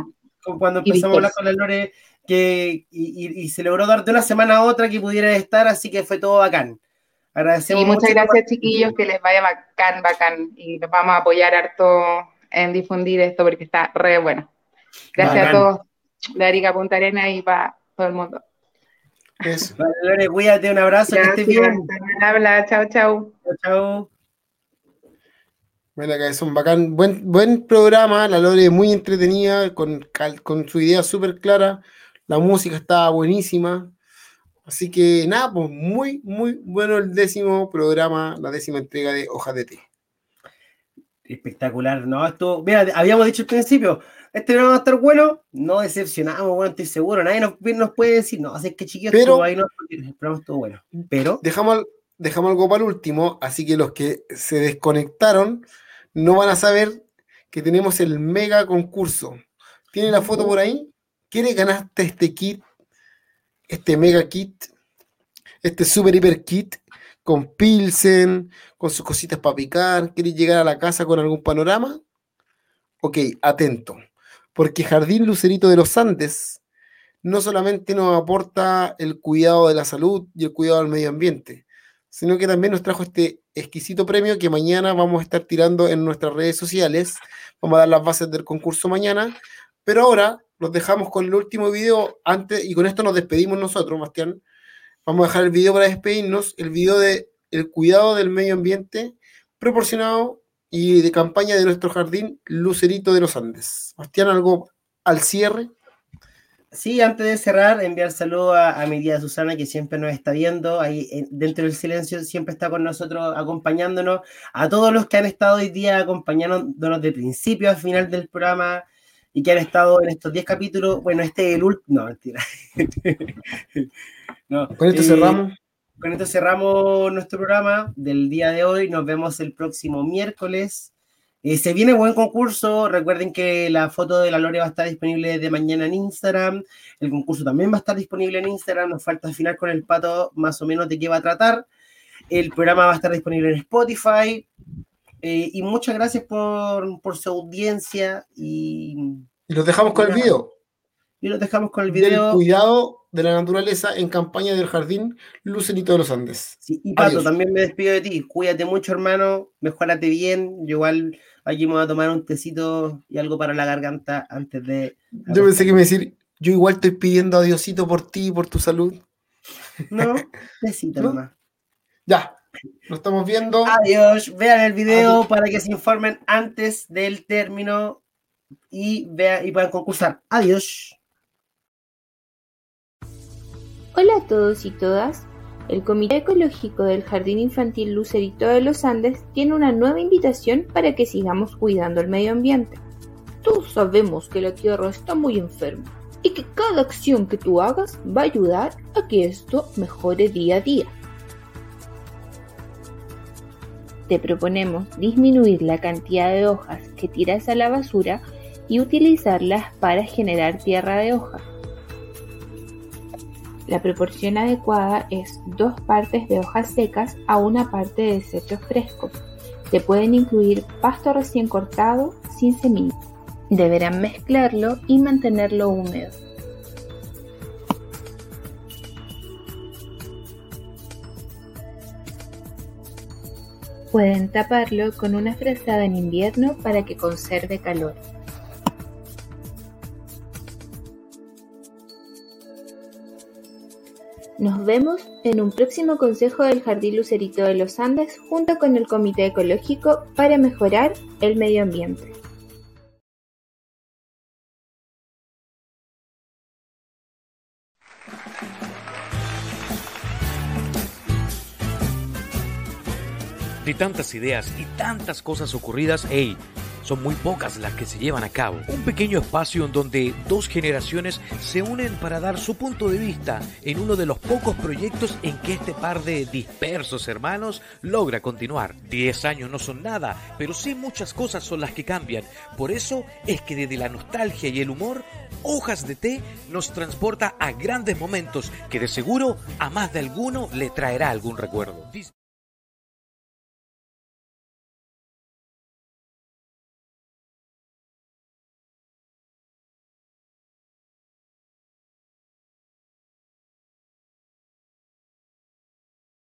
cuando empezamos a hablar con la Lore que, y, se logró dar de una semana a otra que pudiera estar, así que fue todo bacán. Agradecemos y muchas gracias, chiquillos, que les vaya bacán, bacán. Y nos vamos a apoyar harto en difundir esto porque está re bueno. Gracias a todos de Arica Punta Arena y para todo el mundo. Eso. Vale, Lore, cuídate, un abrazo, que estés bien. Habla, chao, chao. Chao, Bueno, acá es un bacán, buen, buen programa, la Lore muy entretenida, con, con su idea súper clara, la música estaba buenísima, así que nada, pues muy, muy bueno el décimo programa, la décima entrega de Hojas de Té. Espectacular, ¿no? Esto, mira, habíamos dicho al principio, este programa va a estar bueno, no decepcionamos, bueno, estoy seguro, nadie nos, puede decir, no, así que chiquillos, pero, ahí no, esperamos todo bueno. Pero dejamos, dejamos algo para el último, así que los que se desconectaron no van a saber que tenemos el mega concurso. ¿Tiene la foto por ahí? ¿Quieres ganarte este kit? Este mega kit, este super hiper kit con Pilsen, con sus cositas para picar, ¿quieres llegar a la casa con algún panorama? Ok, atento, porque Jardín Lucerito de los Andes no solamente nos aporta el cuidado de la salud y el cuidado del medio ambiente, sino que también nos trajo este exquisito premio que mañana vamos a estar tirando en nuestras redes sociales. Vamos a dar las bases del concurso mañana, pero ahora los dejamos con el último video antes y con esto nos despedimos nosotros, Bastián. Vamos a dejar el video para despedirnos, el video de el cuidado del medio ambiente proporcionado y de campaña de nuestro jardín Lucerito de los Andes. Bastián, algo al cierre. Sí, antes de cerrar, enviar saludo a, mi tía Susana, que siempre nos está viendo, ahí dentro del silencio siempre está con nosotros acompañándonos, a todos los que han estado hoy día acompañándonos de principio a final del programa y que han estado en estos 10 capítulos. Bueno, este es el último, no, mentira. con esto cerramos. Con esto cerramos nuestro programa del día de hoy. Nos vemos el próximo miércoles. Eh, se viene buen concurso. Recuerden que la foto de la Lore va a estar disponible de mañana en Instagram. El concurso también va a estar disponible en Instagram. Nos falta afinar con el pato más o menos de qué va a tratar. El programa va a estar disponible en Spotify. Eh, y muchas gracias por, por su audiencia. Y, y los dejamos con el video. Y los dejamos con el video. cuidado de la naturaleza en campaña del jardín Lucerito de los Andes. y Pato, también me despido de ti. Cuídate mucho, hermano. Mejórate bien. Yo igual aquí me voy a tomar un tecito y algo para la garganta antes de. Yo pensé que me decir, yo igual estoy pidiendo a Diosito por ti y por tu salud. No, tecito nomás. Ya, nos estamos viendo. Adiós. Vean el video para que se informen antes del término y, vean, y puedan concursar. Adiós. Hola a todos y todas. El Comité Ecológico del Jardín Infantil Lucerito de los Andes tiene una nueva invitación para que sigamos cuidando el medio ambiente. Todos sabemos que la Tierra está muy enferma y que cada acción que tú hagas va a ayudar a que esto mejore día a día. Te proponemos disminuir la cantidad de hojas que tiras a la basura y utilizarlas para generar tierra de hoja la proporción adecuada es dos partes de hojas secas a una parte de desechos frescos. Se pueden incluir pasto recién cortado sin semillas. Deberán mezclarlo y mantenerlo húmedo. Pueden taparlo con una frazada en invierno para que conserve calor. Nos vemos en un próximo consejo del Jardín Lucerito de los Andes junto con el Comité Ecológico para mejorar el medio ambiente. De tantas ideas y tantas cosas ocurridas, hey, son muy pocas las que se llevan a cabo. Un pequeño espacio en donde dos generaciones se unen para dar su punto de vista en uno de los pocos proyectos en que este par de dispersos hermanos logra continuar. Diez años no son nada, pero sí muchas cosas son las que cambian. Por eso es que desde la nostalgia y el humor, Hojas de Té nos transporta a grandes momentos que de seguro a más de alguno le traerá algún recuerdo.